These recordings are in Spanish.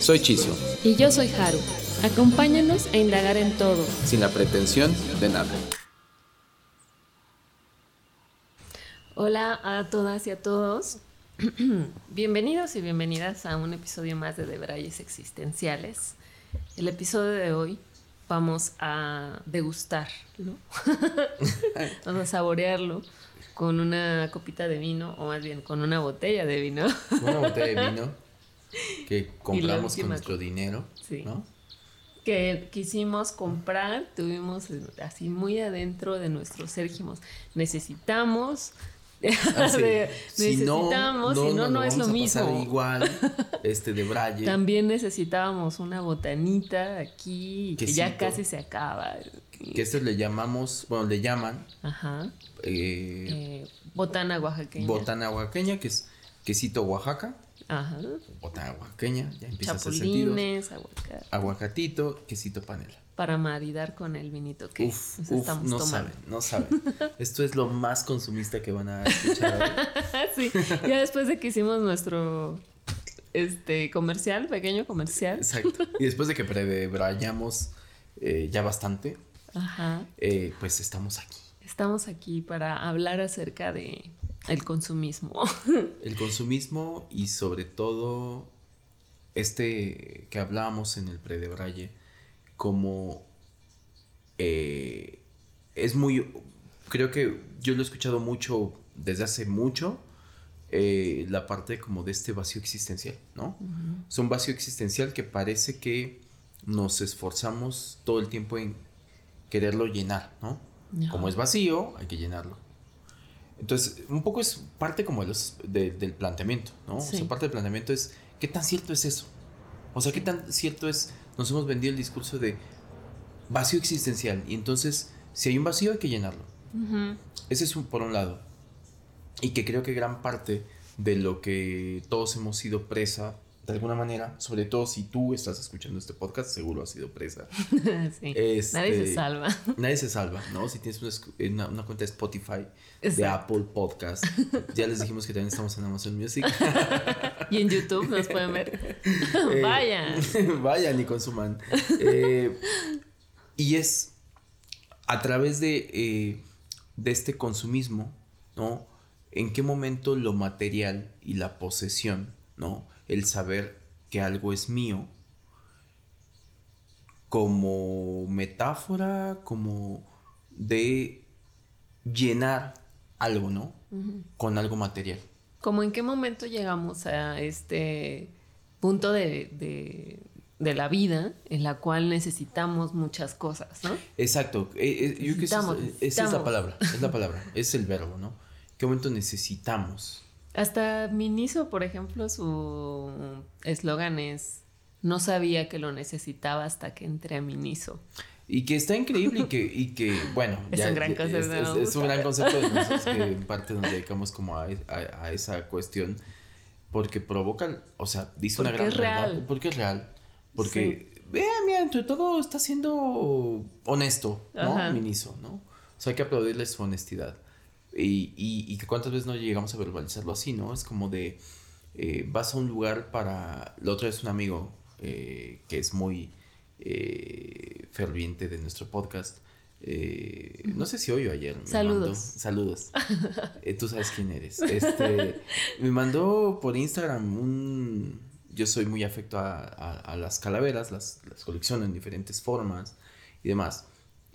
Soy Chiso. Y yo soy Haru. Acompáñanos a indagar en todo. Sin la pretensión de nada. Hola a todas y a todos. Bienvenidos y bienvenidas a un episodio más de Debrayes Existenciales. El episodio de hoy vamos a degustarlo, vamos a saborearlo con una copita de vino, o más bien con una botella de vino. Una botella de vino que compramos con nuestro dinero, ¿no? que quisimos comprar, tuvimos así muy adentro de nuestro ser, dijimos, necesitamos Ah, si necesitamos, no, si no, no, es lo mismo. igual, este de Braille. También necesitábamos una botanita aquí, que ya casi se acaba. Que esto le llamamos, bueno, le llaman. Ajá. Eh, eh, botana oaxaqueña. Botana oaxaqueña, que es quesito Oaxaca. Ajá. Botana oaxaqueña, ya empieza a hacer sentido. aguacate. Aguacatito, quesito panela para maridar con el vinito que uf, uf, no saben, no saben. Esto es lo más consumista que van a escuchar. sí, ya después de que hicimos nuestro este comercial, pequeño comercial. Exacto. Y después de que prebrayamos eh, ya bastante, Ajá. Eh, pues estamos aquí. Estamos aquí para hablar acerca de el consumismo. el consumismo y sobre todo este que hablábamos en el predebraye como eh, es muy, creo que yo lo he escuchado mucho desde hace mucho, eh, la parte como de este vacío existencial, ¿no? Es un vacío existencial que parece que nos esforzamos todo el tiempo en quererlo llenar, ¿no? Como es vacío, hay que llenarlo. Entonces, un poco es parte como del planteamiento, ¿no? O sea, parte del planteamiento es, ¿qué tan cierto es eso? O sea, ¿qué tan cierto es nos hemos vendido el discurso de vacío existencial. Y entonces, si hay un vacío, hay que llenarlo. Ese es un, por un lado. Y que creo que gran parte de lo que todos hemos sido presa, de alguna manera, sobre todo si tú estás escuchando este podcast, seguro has sido presa. sí. nadie se este, salva. Nadie se salva, ¿no? Si tienes una, una, cuenta de Spotify, de Apple Podcast, ya les dijimos que también estamos en Amazon Music. y en YouTube nos pueden ver. Eh, vayan. vayan y consuman. Eh, y es a través de, eh, de este consumismo, ¿no? En qué momento lo material y la posesión, ¿no? El saber que algo es mío, como metáfora, como de llenar algo, ¿no? Con algo material. ¿Cómo en qué momento llegamos a este punto de, la vida en la cual necesitamos muchas cosas, ¿no? Exacto. Eh, eh, esa, es la palabra, es la palabra, es el verbo, ¿no? ¿Qué momento necesitamos? Hasta Miniso, por ejemplo, su eslogan es no sabía que lo necesitaba hasta que entré a Miniso. Y que está increíble y que, y que bueno, es un gran concepto. Es, un gran concepto de nosotros que en parte nos dedicamos como a, a, esa cuestión, porque provoca, o sea, dice una gran es real. Porque es real. Porque, vea, mira, entre todo está siendo honesto, ¿no? Miniso, ¿no? O sea, hay que aplaudirle su honestidad. Y, y, y, que cuántas veces no llegamos a verbalizarlo así, ¿no? Es como de, eh, vas a un lugar para, la otra vez un amigo eh, que es muy eh, ferviente de nuestro podcast. Eh, no sé si hoy o ayer. saludos. saludos. Eh, tú sabes quién eres. Este, me mandó por Instagram un... Yo soy muy afecto a, las calaveras, las, las, colecciono en diferentes formas y demás.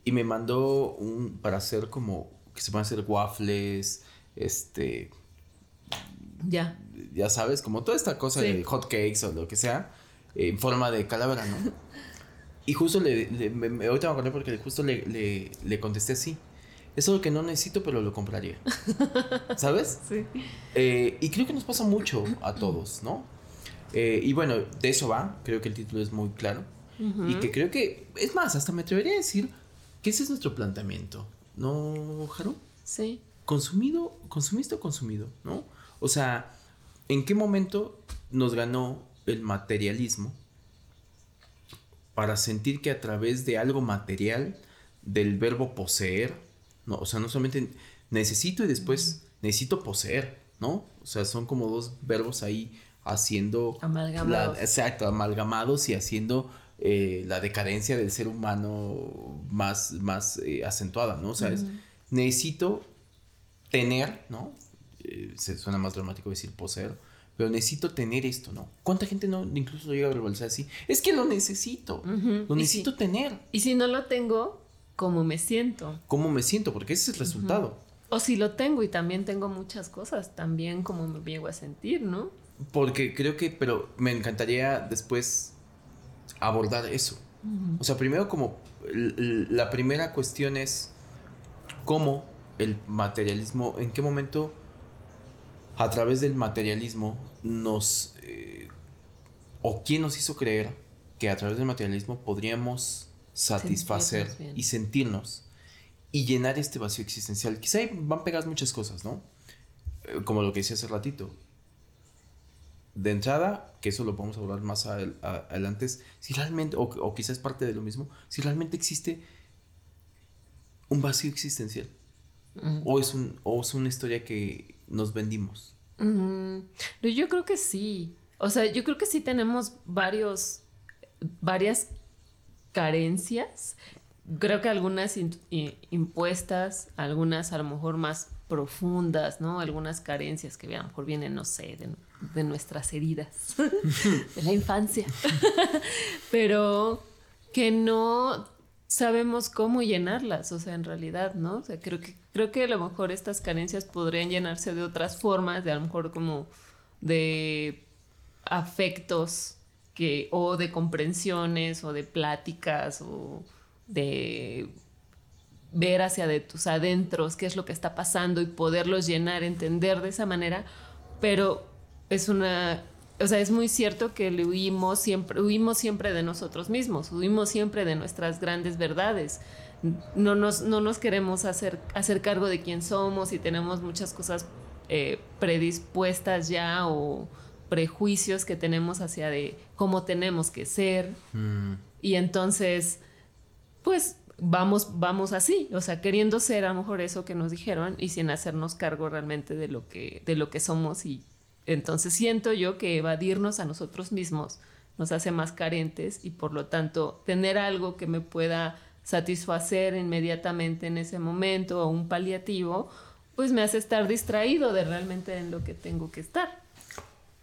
Y me mandó un para hacer como que se pueden hacer waffles, este... Ya. Ya sabes, como toda esta cosa de hot cakes o lo que sea, en forma de calavera, ¿no? Y justo le, me, ahorita me acordé porque justo le, le, contesté así. Es algo que no necesito, pero lo compraría. ¿Sabes? Sí. Eh, y creo que nos pasa mucho a todos, ¿no? Eh, y bueno, de eso va, creo que el título es muy claro. Y que creo que, es más, hasta me atrevería a decir que ese es nuestro planteamiento, ¿no, Jaro? Sí. Consumido, consumiste o consumido, ¿no? O sea, ¿en qué momento nos ganó el materialismo para sentir que a través de algo material, del verbo poseer, no, o sea, no solamente necesito y después necesito poseer, ¿no? O sea, son como dos verbos ahí haciendo... Amalgamados. exacto, amalgamados y haciendo eh, la decadencia del ser humano más, más eh, acentuada, ¿no? O sea, es, necesito tener, ¿no? Eh, se suena más dramático decir poseer, pero necesito tener esto, ¿no? ¿Cuánta gente no incluso llega a verbalizar así? Es que lo necesito, lo necesito tener. Y si no lo tengo, ¿cómo me siento? ¿Cómo me siento? Porque ese es el resultado. O si lo tengo y también tengo muchas cosas, también como me llego a sentir, ¿no? Porque creo que, pero me encantaría después abordar eso. O sea, primero como la primera cuestión es cómo el materialismo, en qué momento a través del materialismo nos, eh, o quién nos hizo creer que a través del materialismo podríamos satisfacer y sentirnos y llenar este vacío existencial. Quizá van pegadas muchas cosas, ¿no? Eh, como lo que decía hace ratito. De entrada, que eso lo podemos hablar más adelante, si realmente, o, o quizás parte de lo mismo, si realmente existe un vacío existencial. o, es un, o es una historia que nos vendimos. Yo creo que sí. O sea, yo creo que sí tenemos varios, varias carencias creo que algunas impuestas, algunas a lo mejor más profundas, ¿no? Algunas carencias que a lo mejor vienen, no sé, de, nuestras heridas, de la infancia, pero que no sabemos cómo llenarlas, o sea, en realidad, ¿no? O sea, creo que, creo que a lo mejor estas carencias podrían llenarse de otras formas, de a lo mejor como de afectos que, o de comprensiones, o de pláticas, o de ver hacia de tus adentros qué es lo que está pasando y poderlos llenar, entender de esa manera, pero es una, o sea, es muy cierto que le huimos siempre, huimos siempre de nosotros mismos, huimos siempre de nuestras grandes verdades. No nos, no nos queremos hacer, hacer cargo de quién somos y tenemos muchas cosas eh, predispuestas ya o prejuicios que tenemos hacia de cómo tenemos que ser. Mm. Y entonces pues vamos, vamos así, o sea, queriendo ser a lo mejor eso que nos dijeron y sin hacernos cargo realmente de lo que, de lo que somos y entonces siento yo que evadirnos a nosotros mismos nos hace más carentes y por lo tanto tener algo que me pueda satisfacer inmediatamente en ese momento o un paliativo, pues me hace estar distraído de realmente en lo que tengo que estar.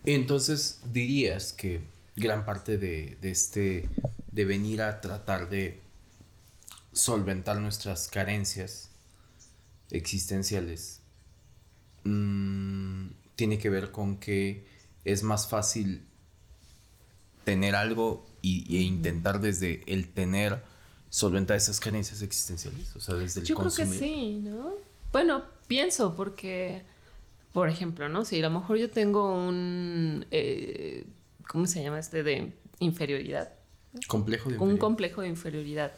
Entonces dirías que gran parte de, de este, de venir a tratar de solventar nuestras carencias existenciales mm, tiene que ver con que es más fácil tener algo y, e intentar desde el tener solventar esas carencias existenciales, o sea, desde el Yo creo que sí, ¿no? Bueno, pienso porque, por ejemplo, ¿no? Si a lo mejor yo tengo un, eh, ¿cómo se llama este? De inferioridad. Complejo de Un complejo de inferioridad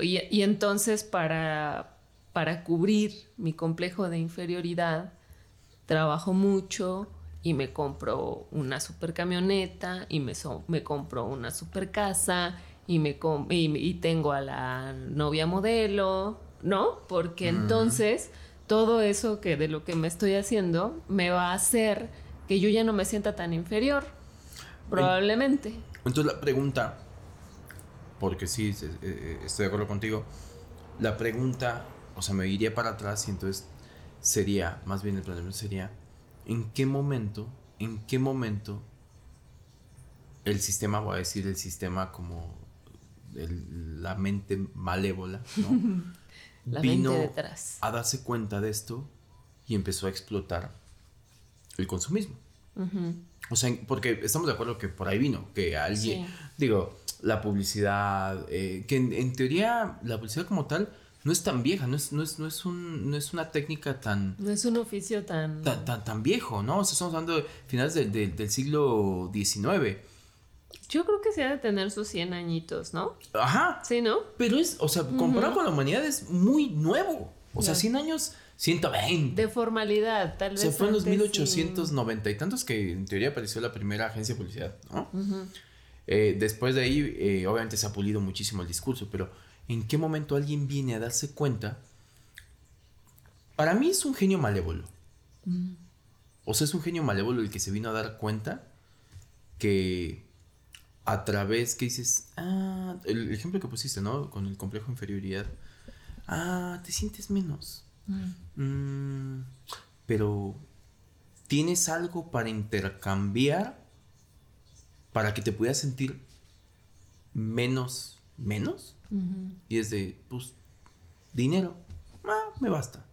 y, entonces para, para cubrir mi complejo de inferioridad, trabajo mucho y me compro una super camioneta y me, me compro una super casa y, me y, tengo a la novia modelo, ¿no? Porque entonces todo eso que de lo que me estoy haciendo me va a hacer que yo ya no me sienta tan inferior, probablemente. Entonces la pregunta porque sí, estoy de acuerdo contigo. La pregunta, o sea, me iría para atrás y entonces sería, más bien el planteamiento sería, ¿en qué momento, en qué momento el sistema, voy a decir el sistema como la mente malévola, ¿no? la vino detrás. a darse cuenta de esto y empezó a explotar el consumismo. O sea, porque estamos de acuerdo que por ahí vino, que alguien, digo, la publicidad, eh, que en, teoría la publicidad como tal no es tan vieja, no es, no es, no es, un, no es una técnica tan... No es un oficio tan... Tan, tan, tan viejo, ¿no? O sea, estamos hablando de finales de- de- del siglo XIX. Yo creo que se ha de tener sus 100 añitos, ¿no? Ajá. Sí, ¿no? Pero es, o sea, comparado con la humanidad es muy nuevo. O sea, Ya. 100 años, 120. De formalidad, tal vez. Se fue en los antes sí. 1890 y tantos que en teoría apareció la primera agencia de publicidad, ¿no? Eh, después de ahí, eh, obviamente se ha pulido muchísimo el discurso, pero ¿en qué momento alguien viene a darse cuenta? Para mí es un genio malévolo. O sea, es un genio malévolo el que se vino a dar cuenta que a través que dices, ah, el ejemplo que pusiste, ¿no? Con el complejo de inferioridad, ah, te sientes menos. Mm, pero tienes algo para intercambiar para que te pudieras sentir menos, menos. Y es de, pues, dinero, ah, me basta.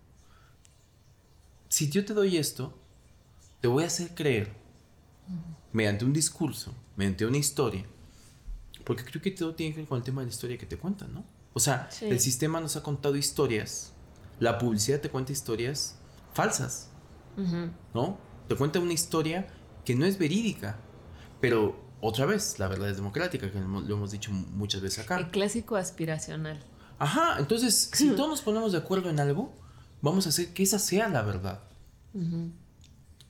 Si yo te doy esto, te voy a hacer creer, mediante un discurso, mediante una historia, porque creo que todo tiene que ver con el tema de la historia que te cuentan, ¿no? O sea, Sí. el sistema nos ha contado historias, la publicidad te cuenta historias falsas. ¿no? Te cuenta una historia que no es verídica, pero otra vez, la verdad es democrática, que lo hemos- dicho muchas veces acá. El clásico aspiracional. Ajá, entonces, si todos nos ponemos de acuerdo en algo, vamos a hacer que esa sea la verdad. Ujú.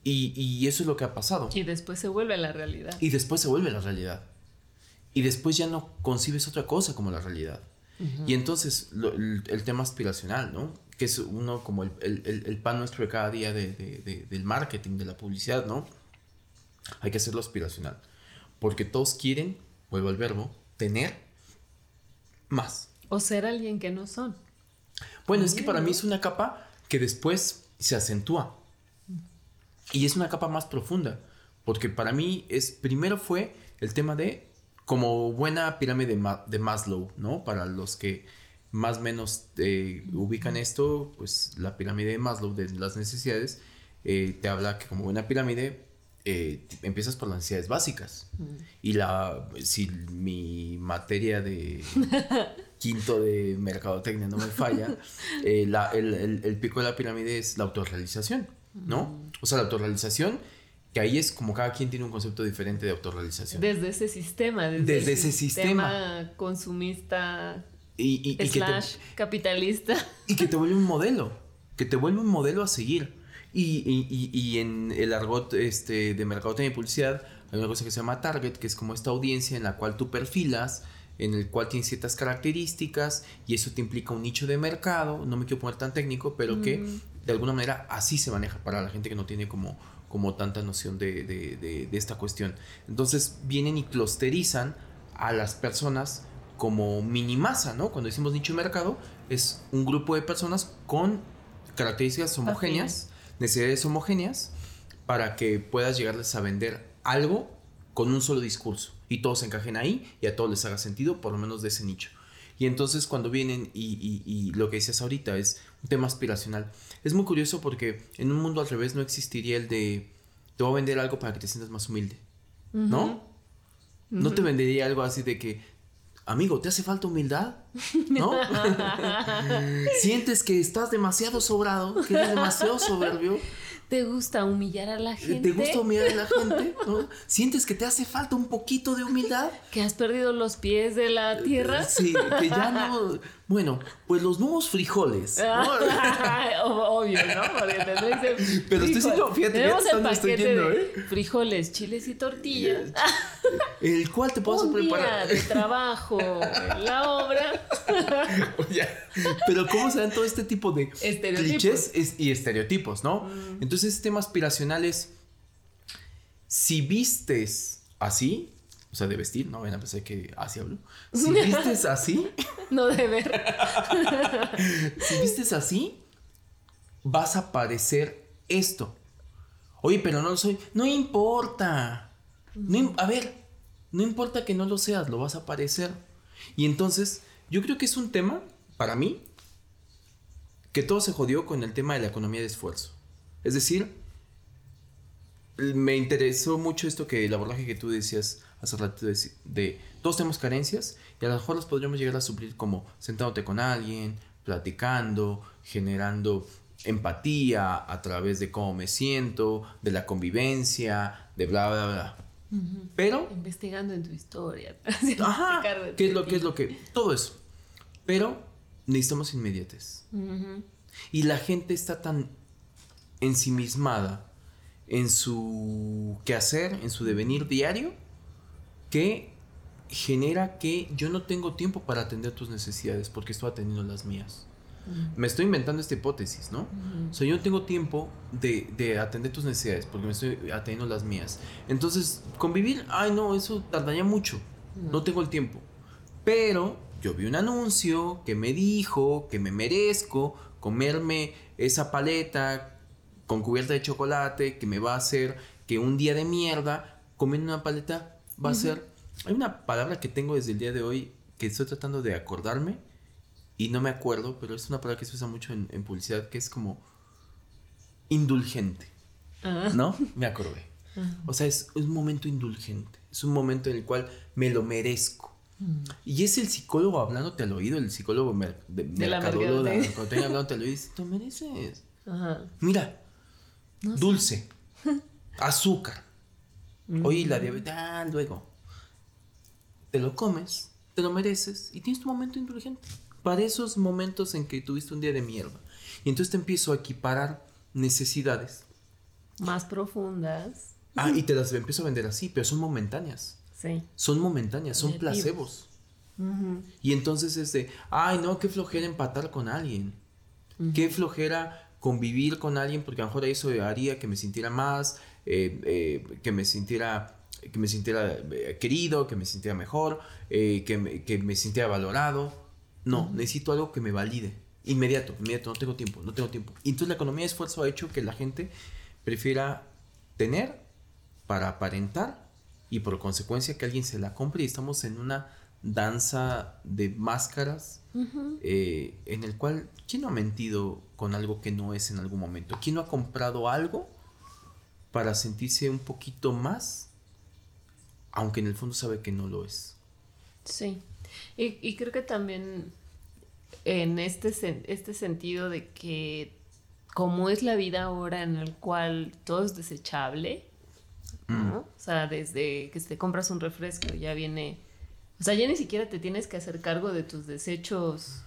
Y, y eso es lo que ha pasado. Y después se vuelve la realidad. Y después se vuelve la realidad. Y después ya no concibes otra cosa como la realidad. Y entonces lo- el, el tema aspiracional, ¿no? Que es uno como el, el- el- el pan nuestro de cada día de- de- de- del marketing, de la publicidad, ¿no? Hay que hacerlo aspiracional. Porque todos quieren, vuelvo al verbo, tener más. O ser alguien que no son. Bueno, es que para mí es una capa que después se acentúa. Y es una capa más profunda. Porque para mí es, primero fue el tema de, como buena pirámide de, Ma- de Maslow, ¿no? Para los que más o menos eh, ubican esto, pues la pirámide de Maslow de las necesidades, eh, te habla que como buena pirámide, eh, empiezas por las necesidades básicas. Y la, si mi materia de quinto de mercadotecnia no me falla, eh, la- el, el- el pico de la pirámide es la autorrealización, ¿no? O sea, la autorrealización, que ahí es como cada quien tiene un concepto diferente de autorrealización. Desde ese sistema. Desde, ese sistema. consumista, y, y- y que te, slash, capitalista. y que te vuelve un modelo, que te vuelve un modelo a seguir. Y, y- y- en el argot este, de mercadotecnia y publicidad hay una cosa que se llama target, que es como esta audiencia en la cual tú perfilas, en el cual tienes ciertas características y eso te implica un nicho de mercado, no me quiero poner tan técnico, pero que de alguna manera así se maneja para la gente que no tiene como, como tanta noción de, de- de- de esta cuestión. Entonces vienen y clusterizan a las personas como minimasa, ¿no? Cuando decimos nicho de mercado, es un grupo de personas con características homogéneas, necesidades homogéneas, para que puedas llegarles a vender algo con un solo discurso. Y todos se encajen ahí y a todos les haga sentido, por lo menos de ese nicho. Y entonces cuando vienen y, y- y lo que decías ahorita es un tema aspiracional. Es muy curioso porque en un mundo al revés no existiría el de te voy a vender algo para que te sientas más humilde. ¿No? No te vendería algo así de que, amigo, ¿te hace falta humildad? ¿No? Sientes que estás demasiado sobrado, que eres demasiado soberbio. ¿Te gusta humillar a la gente? ¿Te gusta humillar a la gente? ¿no? ¿Sientes que te hace falta un poquito de humildad? ¿Que has perdido los pies de la tierra? Sí, que ya no. Bueno, pues los nuevos frijoles. Obvio, ¿no? Porque Pero estoy siendo- fíjate, Tenemos el dónde estoy paquete yendo, de ¿eh? frijoles, chiles y tortillas. El cual te puedo preparar. día de trabajo en la obra. Oye, pero ¿cómo se dan todo este tipo de. Mm. clichés y estereotipos, no? Entonces, este tema aspiracional es, si vistes así, o sea, de vestir, no vayan a pensar que así hablo. Si vistes así, No de ver. si vistes así, vas a parecer esto. Oye, pero no lo soy. No importa. No a ver, no importa que no lo seas, lo vas a parecer. Y entonces, yo creo que es un tema, para mí, que todo se jodió con el tema de la economía de esfuerzo. Es decir, me interesó mucho esto que el abordaje que tú decías de, todos tenemos carencias y a lo mejor las podríamos llegar a suplir como sentándote con alguien, platicando, generando empatía a través de cómo me siento, de la convivencia, de bla, bla, bla. Pero... Investigando en tu historia. Ajá. ¿Qué es, lo, ¿Qué es lo que...? Todo eso. Pero necesitamos inmediates. Y la gente está tan ensimismada en su quehacer, en su devenir diario, que genera que yo no tengo tiempo para atender tus necesidades porque estoy atendiendo las mías. Me estoy inventando esta hipótesis, ¿no? O sea, yo no tengo tiempo de, atender tus necesidades porque me estoy atendiendo las mías. Entonces, convivir, ay no, eso tardaría mucho. No tengo el tiempo. Pero yo vi un anuncio que me dijo que me merezco comerme esa paleta con cubierta de chocolate que me va a hacer que un día de mierda comiendo una paleta va a ser... Hay una palabra que tengo desde el día de hoy que estoy tratando de acordarme y no me acuerdo, pero es una palabra que se usa mucho en, publicidad que es como indulgente. Ah. ¿No? Me acordé. O sea, es, un momento indulgente. Es un momento en el cual me lo merezco. Mm. Y es el psicólogo hablándote al oído, el psicólogo de, de, de la cuando te hablándote al oído, dice, te mereces. Mira, dulce, azúcar. Oye, la diabetes, ah, luego. Te lo comes, te lo mereces y tienes tu momento indulgente para esos momentos en que tuviste un día de mierda. Y entonces te empiezo a equiparar necesidades. Más profundas. Ah, y te las empiezo a vender así, pero son momentáneas. Sí. Son momentáneas, son placebos. Y entonces es de, ay no, qué flojera empatar con alguien. Qué flojera convivir con alguien porque a lo mejor eso haría que me sintiera más, eh, eh, que me sintiera que me sintiera eh, querido, que me sintiera mejor, que, me, que me sintiera valorado. No, necesito algo que me valide. Inmediato, inmediato, no tengo tiempo, no tengo tiempo. Y entonces la economía de esfuerzo ha hecho que la gente prefiera tener para aparentar y por consecuencia que alguien se la compre y estamos en una danza de máscaras eh, en el cual, ¿quién no ha mentido con algo que no es en algún momento? ¿Quién no ha comprado algo para sentirse un poquito más, aunque en el fondo sabe que no lo es? Sí. Y, creo que también en este, este sentido de que como es la vida ahora en el cual todo es desechable, ¿no? O sea, desde que te compras un refresco ya viene, o sea, ya ni siquiera te tienes que hacer cargo de tus desechos,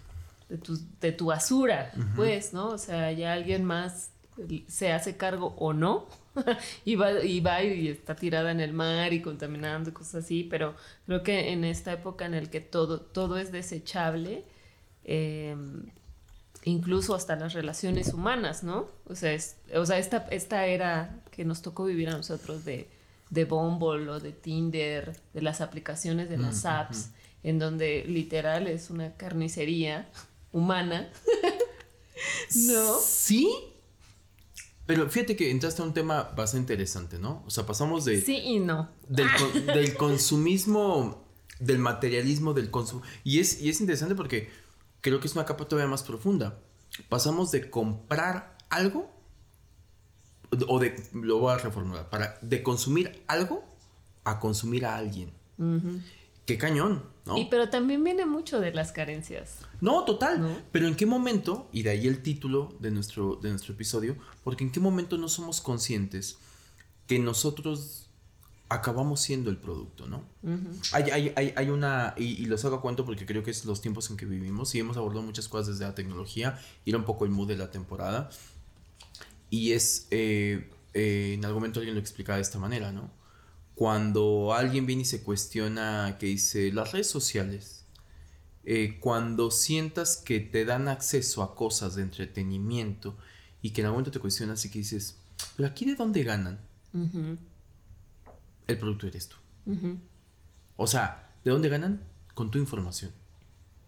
de tu, de tu basura, pues, ¿no? O sea, ya alguien más se hace cargo o no y, va, y va y está tirada en el mar y contaminando y cosas así, pero creo que en esta época en el que todo, todo es desechable, em, incluso hasta las relaciones humanas, ¿no? O sea, o sea esta, esta era que nos tocó vivir a nosotros de, de Bumble o de Tinder, de las aplicaciones de las apps, en donde literal es una carnicería humana. ¿No? Sí, pero fíjate que entraste a un tema bastante interesante, ¿no? O sea, pasamos de... Sí y no. Del, del consumismo, del materialismo, del consumo. Y es, y es interesante porque creo que es una capa todavía más profunda. Pasamos de comprar algo, o de, lo voy a reformular, para, de consumir algo a consumir a alguien. Qué cañón, ¿no? Y pero también viene mucho de las carencias. No, total. Pero en qué momento, y de ahí el título de nuestro, de nuestro episodio, porque en qué momento no somos conscientes que nosotros acabamos siendo el producto, ¿no? hay, hay, hay, hay, una, y, los hago cuento porque creo que es los tiempos en que vivimos y hemos abordado muchas cosas desde la tecnología, y era un poco el mood de la temporada, y es, eh, eh, en algún momento alguien lo explicaba de esta manera, ¿no? Cuando alguien viene y se cuestiona que dice las redes sociales, eh, cuando sientas que te dan acceso a cosas de entretenimiento y que en algún momento te cuestionas y que dices, pero aquí de dónde ganan? El producto eres tú. O sea, ¿de dónde ganan? Con tu información.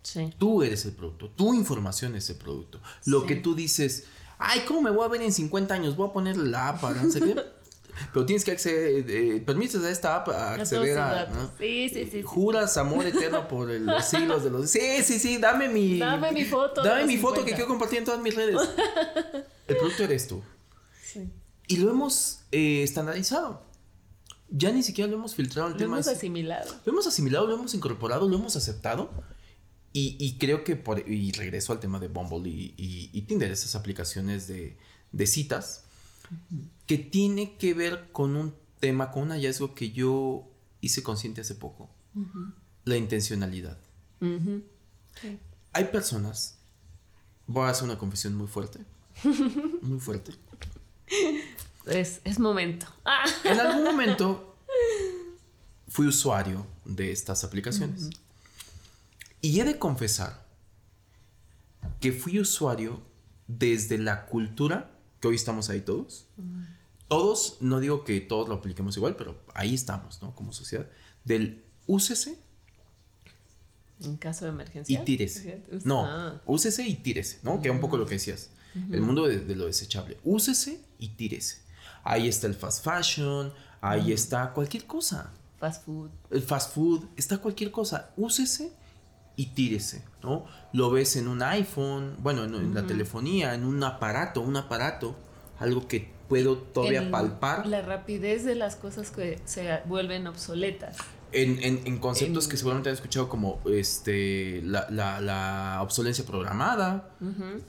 Sí. Tú eres el producto, tu información es el producto. Lo que tú dices, ay, ¿cómo me voy a ver en 50 años? Voy a poner la para no sé qué. Pero tienes que acceder, eh, permites a esta app a acceder a... Sí, sí, sí. Juras amor eterno por los siglos de los... Sí, sí, sí, dame mi... Dame mi foto. Dame mi foto que quiero compartir en todas mis redes. El producto eres tú. Sí. Y lo hemos eh, estandarizado. Ya ni siquiera lo hemos filtrado. El lo hemos asimilado. Lo hemos asimilado, lo hemos incorporado, lo hemos aceptado. Y, creo que por, y regreso al tema de Bumble y, y, Tinder, esas aplicaciones de, de citas, que tiene que ver con un tema, con un hallazgo que yo hice consciente hace poco. La intencionalidad. Hay personas, voy a hacer una confesión muy fuerte, muy fuerte. Es, es momento. En algún momento fui usuario de estas aplicaciones. Y he de confesar que fui usuario desde la cultura, que hoy estamos ahí todos. Todos, no digo que todos lo apliquemos igual, pero ahí estamos, ¿no? Como sociedad. Del úsese. En caso de emergencia. Y tírese. No, ah. úsese y tírese, ¿no? Que es un poco lo que decías. El mundo de, lo desechable. Úsese y tírese. Ahí está el fast fashion, ahí está cualquier cosa. Fast food. El fast food, está cualquier cosa. Úsese y tírese, ¿no? Lo ves en un iPhone, bueno, en, la telefonía, en un aparato, un aparato, algo que puedo todavía palpar. La rapidez de las cosas que se vuelven obsoletas. En, conceptos que seguramente han escuchado como este la, obsolencia programada,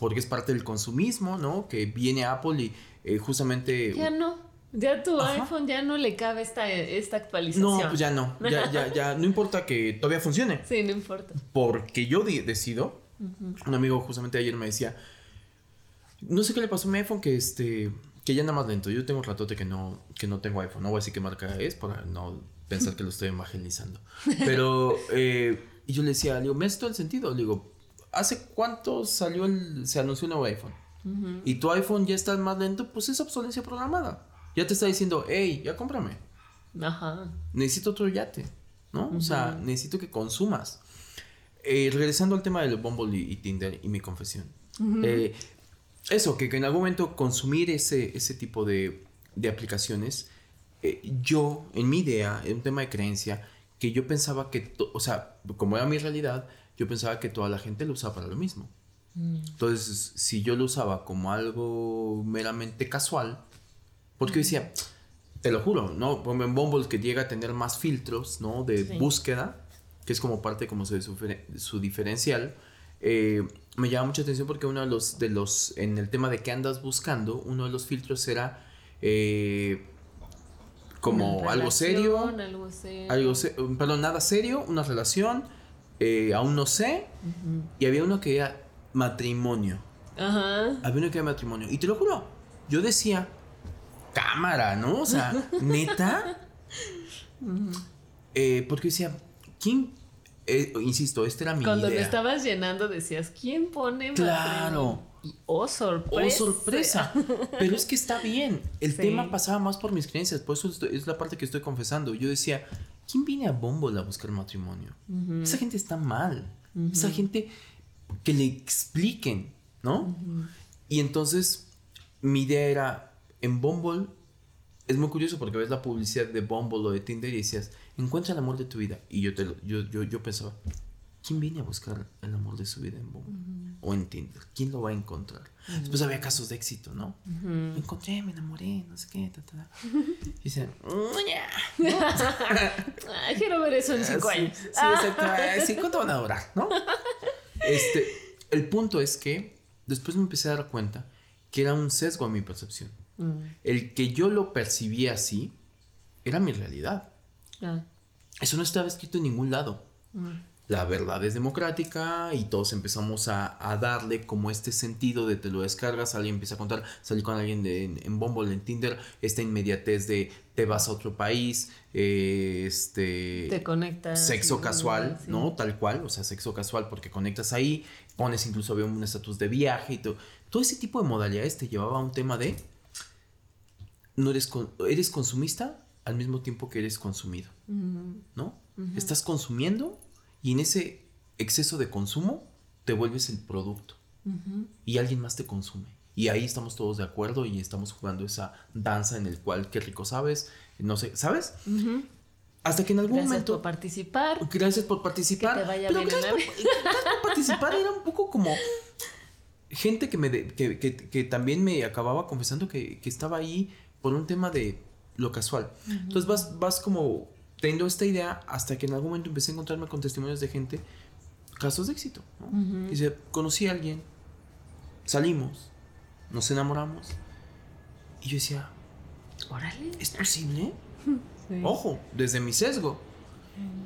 porque es parte del consumismo, ¿no? Que viene Apple y eh, justamente... Ya no. Ya tu iPhone ya no le cabe esta, esta actualización. No, pues ya no. Ya, ya, ya. No importa que todavía funcione. Sí, no importa. Porque yo decido. Un amigo justamente ayer me decía. No sé qué le pasó a mi iPhone que este. Que ya anda más lento. Yo tengo un ratote que no, que no tengo iPhone. No voy a decir qué marca es para no pensar que lo estoy evangelizando. Pero. Eh, y yo le decía, le digo, me hace todo el sentido. Le digo, ¿hace cuánto salió el. se anunció un nuevo iPhone? Y tu iPhone ya está más lento, pues es obsolencia programada ya te está diciendo, hey, ya cómprame. Ajá. Necesito otro yate, ¿no? O sea, necesito que consumas. Eh, regresando al tema del Bumble y, Tinder y mi confesión. Eh, eso, que, en algún momento consumir ese, ese tipo de, de aplicaciones, eh, yo, en mi idea, en un tema de creencia, que yo pensaba que, o sea, como era mi realidad, yo pensaba que toda la gente lo usaba para lo mismo. Mm. Entonces, si yo lo usaba como algo meramente casual, porque yo decía, te lo juro, ¿no? En Bumble que llega a tener más filtros, ¿no? De búsqueda, que es como parte como su, su diferencial. Eh, me llama mucha atención porque uno de los, de los, en el tema de qué andas buscando, uno de los filtros era eh, como algo serio, algo serio, algo perdón, nada serio, una relación, eh, aún no sé, y había uno que era matrimonio. Ajá. Había uno que era matrimonio. Y te lo juro, yo decía, cámara, ¿no? O sea, neta. Eh, porque decía, ¿quién? Eh, insisto, esta era mi Cuando me estabas llenando decías, ¿quién pone Claro. Y, oh, sorpresa. Oh, sorpresa. Pero es que está bien. El tema pasaba más por mis creencias. Por eso es la parte que estoy confesando. Yo decía, ¿quién viene a Bumble a buscar matrimonio? Esa gente está mal. Esa gente que le expliquen, ¿no? Y entonces mi idea era, en Bumble es muy curioso porque ves la publicidad de Bumble o de Tinder y decías, encuentra el amor de tu vida. Y yo, te yo, yo, yo pensaba, ¿quién viene a buscar el amor de su vida en Bumble? O en Tinder. ¿Quién lo va a encontrar? Después había casos de éxito, ¿no? Me encontré, me enamoré, no sé qué, ta, ta. Y dicen, quiero ver eso en cinco años. Sí, exacto. ¿Cuánto van a durar, no? Este, el punto es que después me empecé a dar cuenta que era un sesgo a mi percepción. Mm. El que yo lo percibía así era mi realidad. Ah. Eso no estaba escrito en ningún lado. Mm. La verdad es democrática y todos empezamos a, darle como este sentido de te lo descargas, alguien empieza a contar, salí con alguien de, en, en Bumble, en Tinder, esta inmediatez de te vas a otro país, eh, este... Te conectas. Sexo casual, ¿no? Tal cual, o sea, sexo casual porque conectas ahí, pones incluso un estatus de viaje y todo. Todo ese tipo de modalidades te llevaba a un tema de no eres, eres consumista al mismo tiempo que eres consumido, ¿no? Estás consumiendo y en ese exceso de consumo te vuelves el producto y alguien más te consume. Y ahí estamos todos de acuerdo y estamos jugando esa danza en el cual qué rico sabes, no sé, ¿sabes? Hasta que en algún gracias momento. Gracias por participar. Gracias por participar. Que te vaya bien gracias, por, gracias por participar era un poco como gente que me que, que, también me acababa confesando que, que, estaba ahí por un tema de lo casual. Entonces vas, vas como teniendo esta idea hasta que en algún momento empecé a encontrarme con testimonios de gente casos de éxito. ¿no? Dice, conocí a alguien, salimos, nos enamoramos. Y yo decía, Órale. ¿es posible? Sí. Ojo, desde mi sesgo.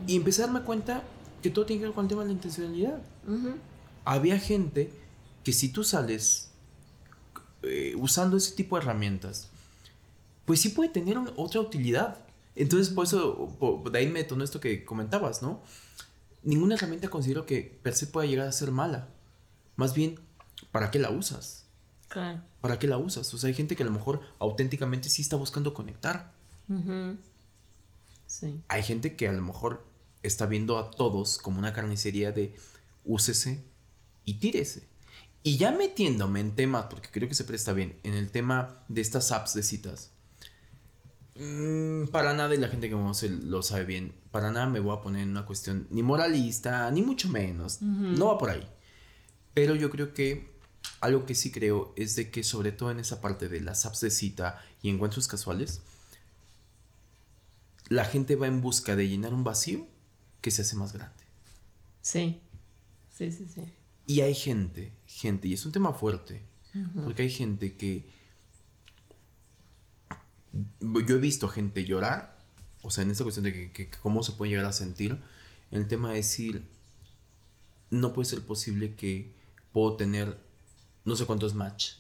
Y empecé a darme cuenta que todo tiene que ver con el tema de la intencionalidad. Había gente que si tú sales eh, usando ese tipo de herramientas, pues sí puede tener un- otra utilidad. Entonces, por eso, por- de ahí me detonó esto que comentabas, ¿no? Ninguna herramienta considero que per se pueda llegar a ser mala. Más bien, ¿para qué la usas? Claro. ¿Para qué la usas? O sea, hay gente que a lo mejor auténticamente sí está buscando conectar. Ujú. Sí. Hay gente que a lo mejor está viendo a todos como una carnicería de úsese y tírese. Y ya metiéndome en temas, porque creo que se presta bien, en el tema de estas apps de citas. Mm, para nada, y la gente que me conoce lo sabe bien, para nada me voy a poner en una cuestión ni moralista, ni mucho menos. No va por ahí. Pero yo creo que algo que sí creo es de que sobre todo en esa parte de las apps de cita y encuentros casuales, la gente va en busca de llenar un vacío que se hace más grande. Sí. Sí, sí, sí. Y hay gente, gente, y es un tema fuerte, porque hay gente que... Yo he visto gente llorar, o sea, en esta cuestión de que, que- que cómo se puede llegar a sentir, en el tema de decir, no puede ser posible que puedo tener no sé cuántos match,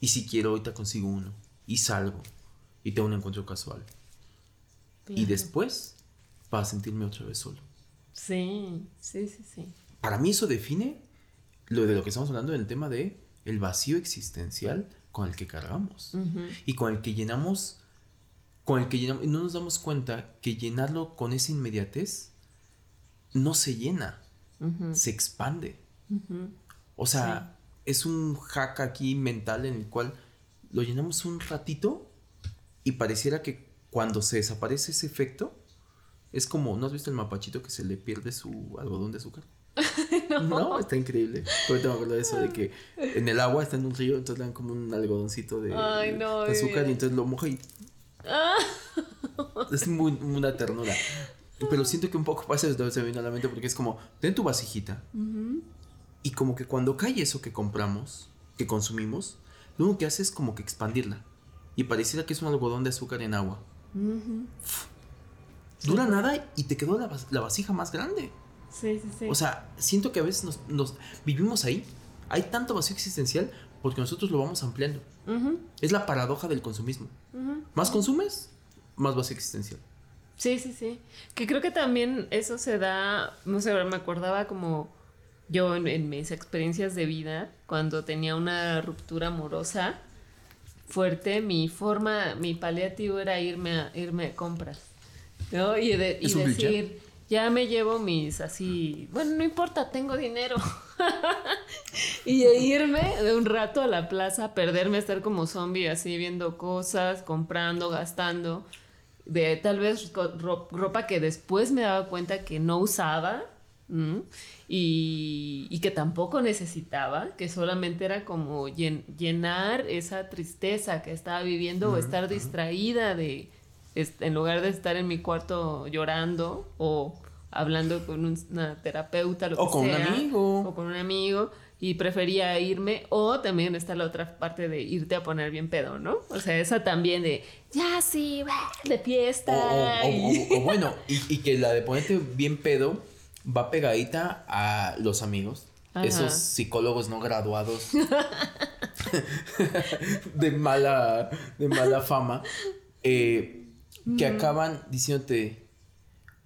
y si quiero ahorita consigo uno, y salgo, y tengo un encuentro casual, y después para sentirme otra vez solo. Sí, sí, sí, sí. Para mí eso define lo de lo que estamos hablando del tema de el vacío existencial con el que cargamos. Y con el que llenamos con el que llenamos y no nos damos cuenta que llenarlo con esa inmediatez no se llena, se expande. O sea, es un hack aquí mental en el cual lo llenamos un ratito y pareciera que cuando se desaparece ese efecto es como, ¿no has visto el mapachito que se le pierde su algodón de azúcar? no. está increíble. Ahorita me acuerdo de eso, de que en el agua está en un río, entonces le dan como un algodoncito de, Ay, no, de azúcar y entonces lo moja y Ah. es muy, una ternura. Pero siento que un poco pasa eso se me vino a la mente porque es como, ten tu vasijita Ujú. y como que cuando cae eso que compramos, que consumimos, lo único que hace es como que expandirla. Y pareciera que es un algodón de azúcar en agua. Dura nada y te quedó la, vas- la vasija más grande. Sí, sí, sí. O sea, siento que a veces nos, nos vivimos ahí. Hay tanto vacío existencial porque nosotros lo vamos ampliando. Ujú, Es la paradoja del consumismo. ujú. Más consumes, más vacío existencial. Sí, sí, sí. Que creo que también eso se da, no sé, me acordaba como yo en, en mis experiencias de vida, cuando tenía una ruptura amorosa fuerte, mi forma, mi paliativo era irme a, irme de compras. ¿no? Y, de- y ¿Es un cliché? Ya me llevo mis así, bueno, no importa, tengo dinero. y irme de un rato a la plaza, perderme, estar como zombie así viendo cosas, comprando, gastando de tal vez ropa que después me daba cuenta que no usaba y, y que tampoco necesitaba, que solamente era como llen- llenar esa tristeza que estaba viviendo o estar distraída de, en lugar de estar en mi cuarto llorando o hablando con un- una terapeuta lo O que con un amigo. o con un amigo y prefería irme o también está la otra parte de irte a poner bien pedo, ¿no? O sea, esa también de ya sí, de fiesta. o- o- y- o- o bueno, y, y que la de ponerte bien pedo va pegadita a los amigos. Ajá. Esos psicólogos no graduados de mala, de mala fama. eh, que acaban diciéndote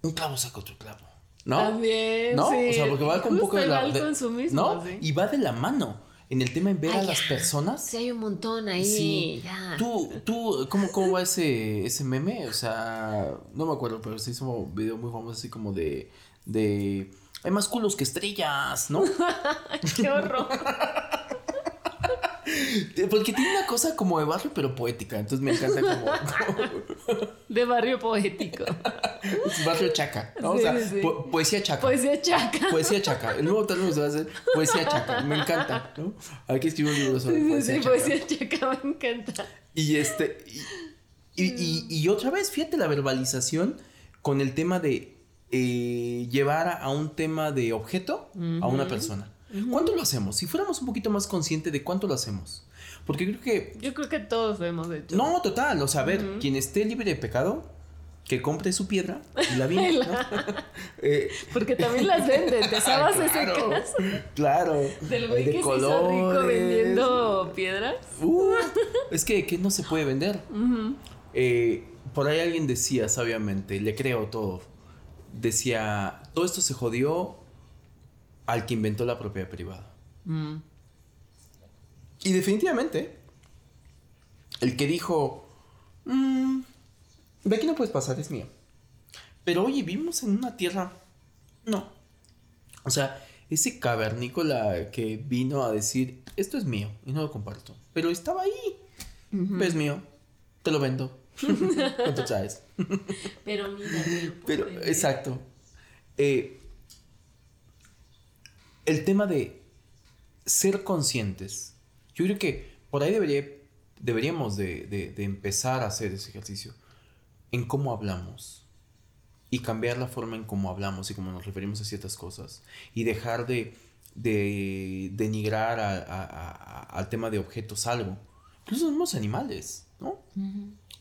un clavo saca otro clavo. ¿No? También, ¿No? sí. O sea, porque va con un poco de la. de- consumismo, ¿No? sí. Y va de la mano. En el tema de ver a Ay, las ya. personas. Sí, hay un montón ahí. Sí. ya. Tú, tú, ¿cómo, cómo va ese, ese meme? O sea, no me acuerdo, pero se hizo un video muy famoso así como de, de, hay más culos que estrellas, ¿no? Qué horror. Porque tiene una cosa como de barrio, pero poética, entonces me encanta como, De barrio poético. es barrio chaca, ¿no? o Sí, sea, sí, sí. po- poesía chaca. Poesía chaca. Poesía chaca. El nuevo término se va a hacer poesía chaca. Me encanta, ¿no? Hay que escribir un libro sobre Sí, poesía sí, chaca. poesía chaca me encanta. Y este. Y, y- y- y otra vez, fíjate la verbalización con el tema de eh, llevar a un tema de objeto a una persona. ¿Cuánto lo hacemos? Si fuéramos un poquito más conscientes de cuánto lo hacemos. Porque creo que... Yo creo que todos lo hemos hecho. No, total. O sea, a ver, quien esté libre de pecado, que compre su piedra y la viene. Eh, Porque también las venden, ¿te sabes claro, ese Claro. Del güey que se hizo rico vendiendo piedras. Uh, es que, que, no se puede vender. eh, por ahí alguien decía sabiamente, le creo todo. Decía, todo esto se jodió al que inventó la propiedad privada. Mm. Y definitivamente, el que dijo, mm, de aquí no puedes pasar, es mío. Pero oye, vivimos en una tierra... No. O sea, ese cavernícola que vino a decir, esto es mío y no lo comparto. Pero estaba ahí. Es mío. Te lo vendo. ¿Cuánto traes? Pero mira. Pero, exacto. Eh, el tema de ser conscientes. Yo creo que por ahí debería, deberíamos de, de, empezar a hacer ese ejercicio. En cómo hablamos. Y cambiar la forma en cómo hablamos y cómo nos referimos a ciertas cosas. Y dejar de, de denigrar al tema de objetos algo. Incluso somos animales, ¿no?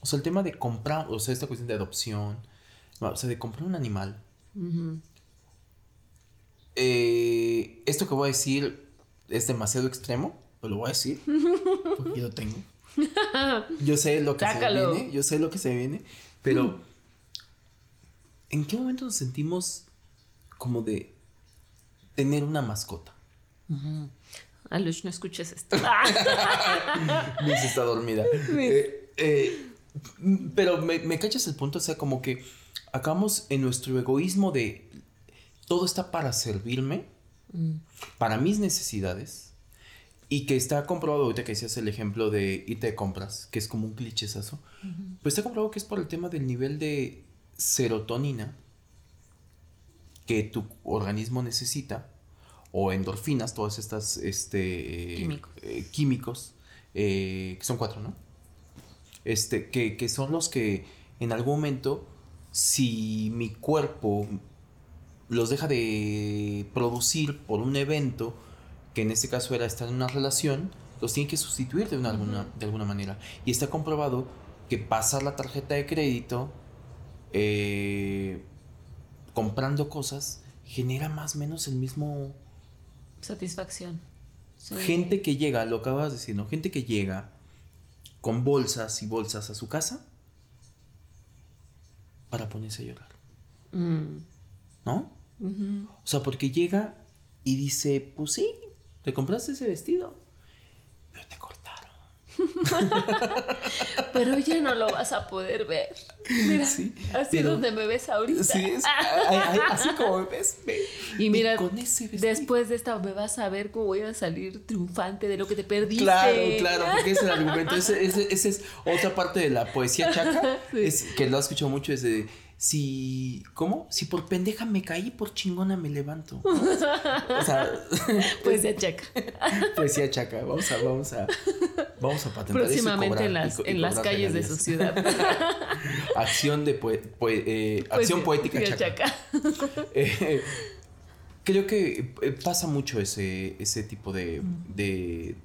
O sea, el tema de comprar, o sea, esta cuestión de adopción, o sea, de comprar un animal. Eh, esto que voy a decir es demasiado extremo, pero lo voy a decir, porque lo tengo. Yo sé lo que se viene, yo sé lo que se viene, pero ¿en qué momento nos sentimos como de tener una mascota? Alush, no escuches esto. Miss está dormida. Eh, eh, pero me, me cachas el punto, o sea, como que acabamos en nuestro egoísmo de todo está para servirme, mm. para mis necesidades, y que está comprobado, ahorita que decías el ejemplo de y te compras, que es como un clichesazo, pues está comprobado que es por el tema del nivel de serotonina que tu organismo necesita, o endorfinas, todas estas este, eh, químicos, eh, que son cuatro, ¿no? Este, que, que son los que en algún momento, si mi cuerpo los deja de producir por un evento, que en este caso era estar en una relación, los tiene que sustituir de, una, alguna, de alguna manera. Y está comprobado que pasar la tarjeta de crédito eh, comprando cosas genera más o menos el mismo... Satisfacción. Gente que llega, lo acabas de decir, ¿no? Gente que llega con bolsas y bolsas a su casa para ponerse a llorar. Mm. ¿no? O sea, porque llega y dice, pues sí, te compraste ese vestido, pero te cortaron. pero ya no lo vas a poder ver. Mira, así donde me ves ahorita. Sí, así como me ves. y mira, después de esta me vas a ver cómo voy a salir triunfante de lo que te perdiste. Claro, claro, porque ese es el argumento. Esa es otra parte de la poesía chaca, es, que lo has escuchado mucho, es de si, ¿cómo? Si por pendeja me caí, por chingona me levanto. O sea, poesía chaca. Poesía chaca. Vamos a, vamos a, vamos a patentar Próximamente en las, en las calles de su ciudad. acción de eh, acción poética chaca. Eh, creo que eh, pasa mucho ese, ese tipo de, de,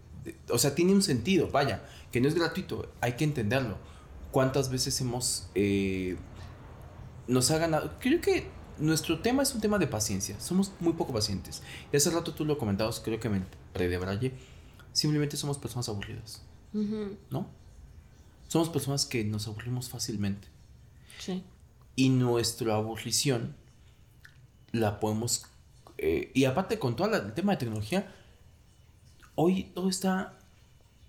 O sea, tiene un sentido, vaya, que no es gratuito, hay que entenderlo. ¿Cuántas veces hemos nos ha ganado. Creo que nuestro tema es un tema de paciencia. Somos muy poco pacientes. Y hace rato tú lo comentabas, creo que me predebraye. Simplemente somos personas aburridas. ¿No? Somos personas que nos aburrimos fácilmente. Sí. Y nuestra aburrición la podemos. Eh, y aparte, con todo el tema de tecnología, hoy todo está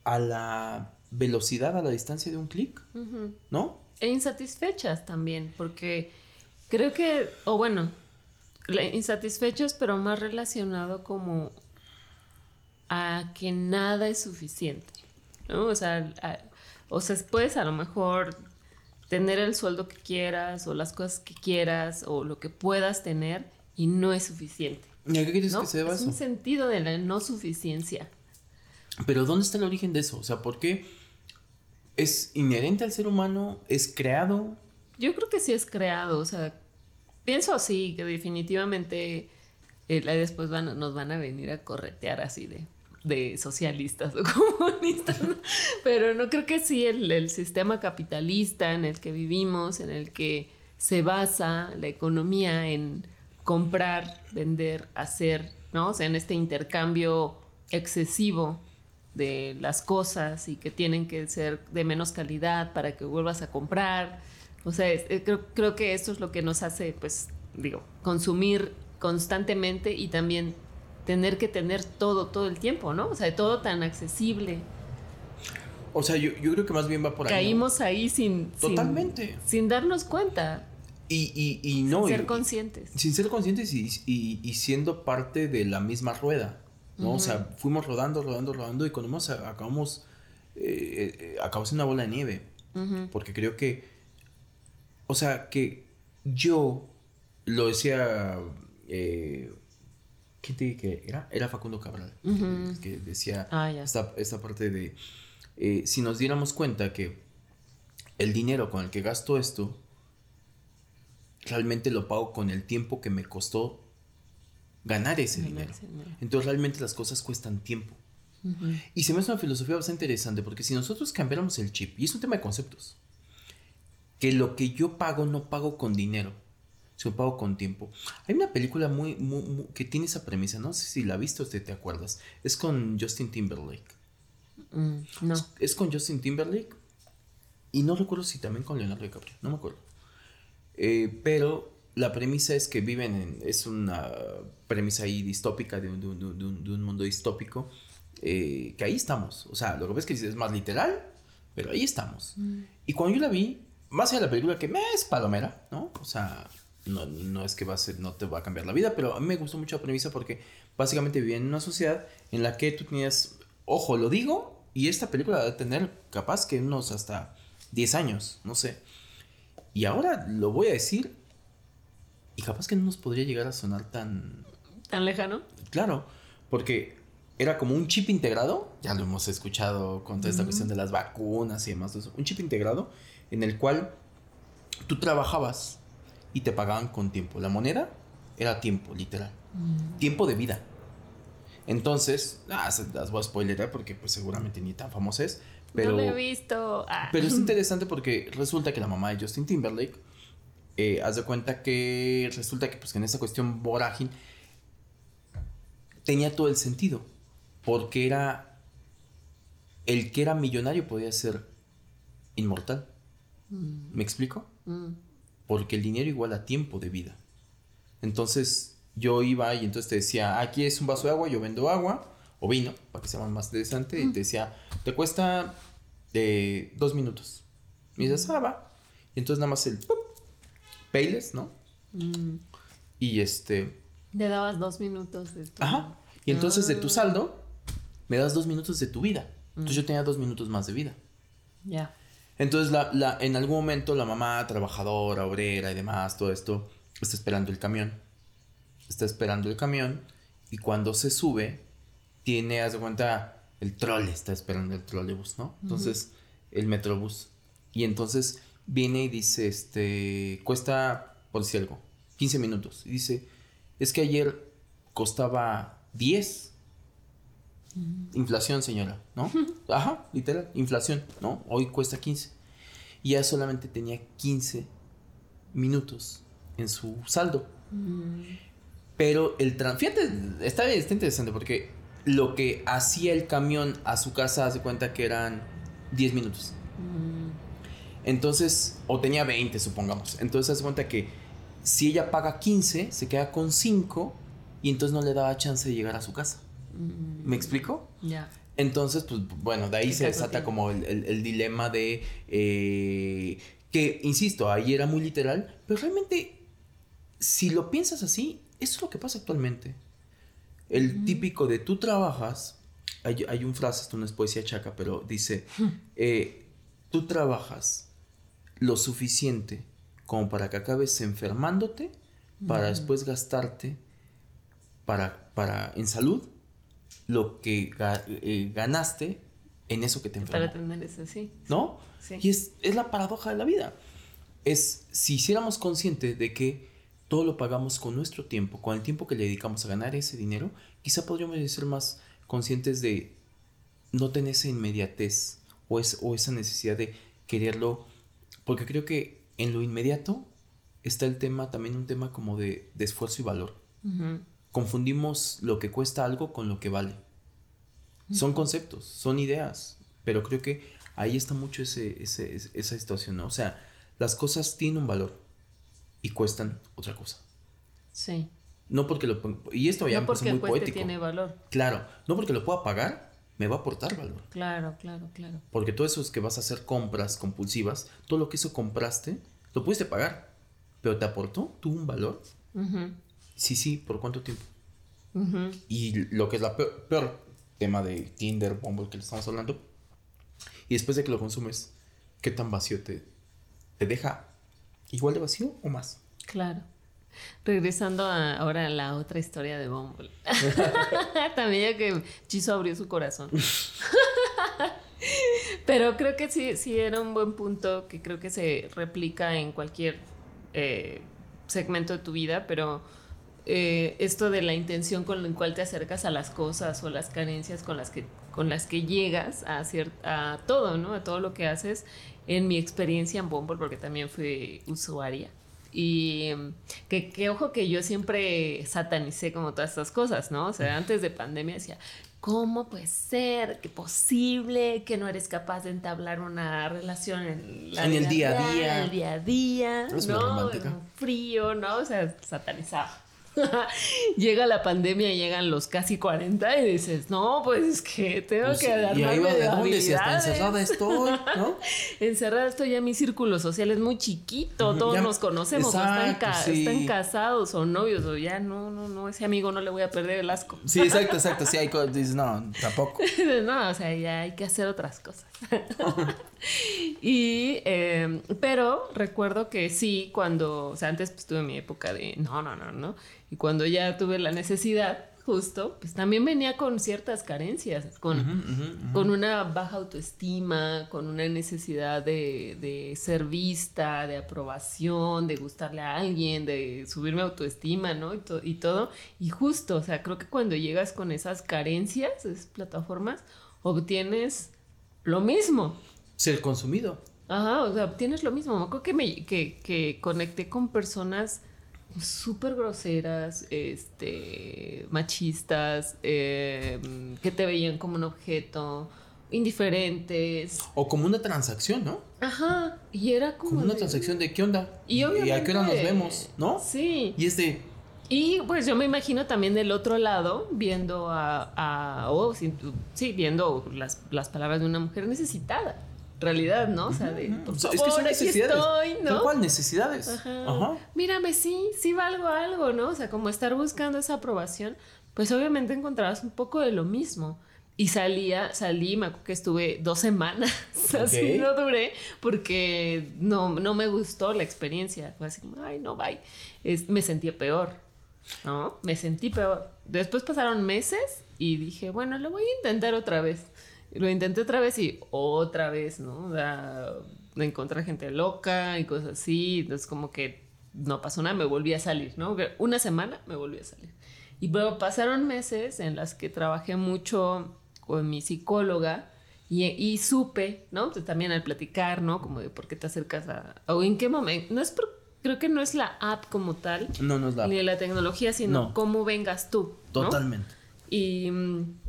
a la velocidad, a la distancia de un clic. ¿No? E insatisfechas también, porque creo que, o bueno, insatisfechos, pero más relacionado como a que nada es suficiente, ¿no? O sea, o sea, puedes a lo mejor tener el sueldo que quieras o las cosas que quieras o lo que puedas tener y no es suficiente. ¿Y a qué quieres que se Es un sentido de la no suficiencia. Pero ¿dónde está el origen de eso? O sea, ¿por qué? ¿Es inherente al ser humano? ¿Es creado? Yo creo que sí es creado, o sea, pienso sí, que definitivamente después van, nos van a venir a corretear así de, de socialistas o comunistas, pero no creo que sí el, el, sistema capitalista en el que vivimos, en el que se basa la economía en comprar, vender, hacer, ¿no? O sea, en este intercambio excesivo de las cosas y que tienen que ser de menos calidad para que vuelvas a comprar. O sea, eh, creo, creo que esto es lo que nos hace, pues, digo, consumir constantemente y también tener que tener todo, todo el tiempo, ¿no? O sea, todo tan accesible. O sea, yo, creo que más bien va por ahí. Caímos ahí sin... Totalmente. Sin, darnos cuenta. Y, y, no... Sin ser conscientes. Sin ser conscientes y, y, siendo parte de la misma rueda, ¿no? O sea, fuimos rodando, rodando, rodando y cuando acabamos... Eh, eh, acabamos en una bola de nieve. Porque creo que... O sea, que yo lo decía eh, ¿Quién te que era? Era Facundo Cabral, que, decía ah, esta, parte de, eh, si nos diéramos cuenta que el dinero con el que gasto esto, realmente lo pago con el tiempo que me costó ganar ese dinero. Entonces realmente las cosas cuestan tiempo. Y se me hace una filosofía bastante interesante, porque si nosotros cambiáramos el chip, y es un tema de conceptos, que lo que yo pago no pago con dinero, se pago con tiempo. Hay una película muy, que tiene esa premisa, no sé si la viste o te, te acuerdas. Es con Justin Timberlake. Mm, no. Es, con Justin Timberlake y no recuerdo si también con Leonardo DiCaprio, no me acuerdo. Eh, pero la premisa es que viven en, es una premisa ahí distópica de un, de un, mundo distópico, eh, que ahí estamos. O sea, lo que ves que es más literal, pero ahí estamos. Mm. Y cuando yo la vi, más allá de la película que me es palomera, ¿no? O sea, no, no es que va a ser, no te va a cambiar la vida, pero a mí me gustó mucho la premisa porque básicamente vivía en una sociedad en la que tú tenías, ojo, lo digo, y esta película va a tener capaz que unos hasta 10 años, no sé. Y ahora lo voy a decir, y capaz que no nos podría llegar a sonar tan... ¿Tan lejano? Claro, porque era como un chip integrado, ya lo hemos escuchado con toda esta cuestión de las vacunas y demás, un chip integrado en el cual tú trabajabas y te pagaban con tiempo. La moneda era tiempo, literal. Mm. Tiempo de vida. Entonces, ah, las voy a spoilerar porque pues seguramente ni tan famosa es. Pero, no lo he visto. Ah. Pero es interesante porque resulta que la mamá de Justin Timberlake, eh, haz de cuenta que resulta que pues que en esta cuestión vorágine tenía todo el sentido. Porque era, el que era millonario podía ser inmortal. Mm. ¿Me explico? Mm porque el dinero iguala tiempo de vida. Entonces yo iba y entonces te decía, aquí es un vaso de agua, yo vendo agua o vino, para que sea más interesante, y te decía, te cuesta eh, dos minutos. Y dices, ah, va. Y entonces nada más el Payles, ¿no? Mm. Y este... Le dabas dos minutos de tu... Ajá. Y entonces de tu ah. saldo, me das dos minutos de tu vida. Entonces yo tenía dos minutos más de vida. Ya. Entonces, la, la, en algún momento la mamá, trabajadora, obrera y demás, todo esto, está esperando el camión. Está esperando el camión y cuando se sube, tiene, haz de cuenta, el trole está esperando el trolebús, ¿no? Entonces, el metrobús. Y entonces viene y dice, este, cuesta, por decir algo, 15 minutos. Y dice, es que ayer costaba 10 Inflación, señora, ¿no? Ajá, literal, inflación, ¿no? Hoy cuesta 15. Y ya solamente tenía 15 minutos en su saldo. Mm. Pero el fíjate, está, está interesante porque lo que hacía el camión a su casa hace cuenta que eran 10 minutos. Mm. Entonces, o tenía 20, supongamos. Entonces hace cuenta que si ella paga 15, se queda con 5 y entonces no le daba chance de llegar a su casa. ¿Me explico? Ya. Entonces, pues bueno, de ahí se desata como el, dilema de eh, que, insisto, ahí era muy literal, pero realmente, si lo piensas así, eso es lo que pasa actualmente. El típico de tú trabajas, hay, un frase, esto no es poesía chaca, pero dice, eh, tú trabajas lo suficiente como para que acabes enfermándote, para después gastarte para, para, en salud lo que eh, ganaste en eso que te enfermó. Para tener eso, sí. ¿No? Sí. Y es, la paradoja de la vida. Es si hiciéramos consciente de que todo lo pagamos con nuestro tiempo, con el tiempo que le dedicamos a ganar ese dinero, quizá podríamos ser más conscientes de no tener esa inmediatez o, es, o esa necesidad de quererlo, porque creo que en lo inmediato está el tema, también un tema como de, esfuerzo y valor. Confundimos lo que cuesta algo con lo que vale. Son conceptos, son ideas, pero creo que ahí está mucho ese, esa situación, ¿no? O sea, las cosas tienen un valor y cuestan otra cosa. Sí. No porque lo y esto ya no porque muy poético. tiene valor. Claro, no porque lo pueda pagar, me va a aportar valor. Claro, claro, claro. Porque todo eso es que vas a hacer compras compulsivas, todo lo que eso compraste, lo pudiste pagar, pero te aportó, tuvo un valor. Sí, sí, ¿por cuánto tiempo? Y lo que es la peor, tema de Tinder, Bumble que le estamos hablando, y después de que lo consumes, ¿qué tan vacío te, te deja? ¿Igual de vacío o más? Claro. Regresando ahora a la otra historia de Bumble. También ya que Chizo abrió su corazón. Pero creo que sí, sí era un buen punto que creo que se replica en cualquier eh, segmento de tu vida, pero eh, esto de la intención con la cual te acercas a las cosas o las carencias con las que, con las que llegas a, a todo, ¿no? A todo lo que haces. En mi experiencia en Bumble, porque también fui usuaria, y que, que, ojo que yo siempre satanicé como todas estas cosas, ¿no? O sea, antes de pandemia decía, ¿cómo puede ser? ¿Qué posible que no eres capaz de entablar una relación en, en el día a día? En el día a día, ¿no? frío, ¿no? O sea, satanizado. Llega la pandemia y llegan los casi 40 y dices, no, pues es que tengo pues que darme y ahí va de dónde si hasta encerrada estoy, ¿no? encerrada estoy ya mi círculo social es muy chiquito, todos nos conocemos, están, casados o novios o ya no, no, no, ese amigo no le voy a perder el asco. Sí, exacto, exacto, sí, hay cosas, dices, no, tampoco. no, o sea, ya hay que hacer otras cosas. y, em, pero recuerdo que sí, cuando, o sea, antes pues tuve mi época de, no, no, no, no, y cuando ya tuve la necesidad, justo, pues también venía con ciertas carencias, con, con una baja autoestima, con una necesidad de, de, ser vista, de aprobación, de gustarle a alguien, de subirme autoestima, ¿no? Y, y todo. Y justo, o sea, creo que cuando llegas con esas carencias, esas plataformas, obtienes lo mismo. Ser consumido. Ajá, o sea, obtienes lo mismo. Me acuerdo que, me, que, que conecté con personas súper groseras, este, machistas, em, que te veían como un objeto, indiferentes. O como una transacción, ¿no? Ajá, y era como... Como una transacción de qué onda. Y, a qué hora nos vemos, ¿no? Sí. Y es de... Y pues yo me imagino también del otro lado, viendo a... a oh, sí, viendo las, las palabras de una mujer necesitada realidad, ¿no? O sea, de, por favor, es que son necesidades. Estoy, ¿no? ¿Cuál necesidades? Ajá. Mírame, sí, sí valgo algo, ¿no? O sea, como estar buscando esa aprobación, pues obviamente encontrabas un poco de lo mismo. Y salía, salí, me acuerdo que estuve dos semanas, así no duré, porque no, no me gustó la experiencia. Fue así como, ay, no, bye. me sentí peor, ¿no? Me sentí peor. Después pasaron meses y dije, bueno, lo voy a intentar otra vez. Lo intenté otra vez y otra vez, ¿no? O sea, encontré gente loca y cosas así. Entonces, como que no pasó nada, me volví a salir, ¿no? Una semana me volví a salir. Y luego pasaron meses en las que trabajé mucho con mi psicóloga y, y supe, ¿no? Pues también al platicar, ¿no? Como de por qué te acercas a. o en qué momento. No es creo que no es la app como tal. No, no es la app. Ni la tecnología, sino cómo vengas tú. Totalmente. Y mm,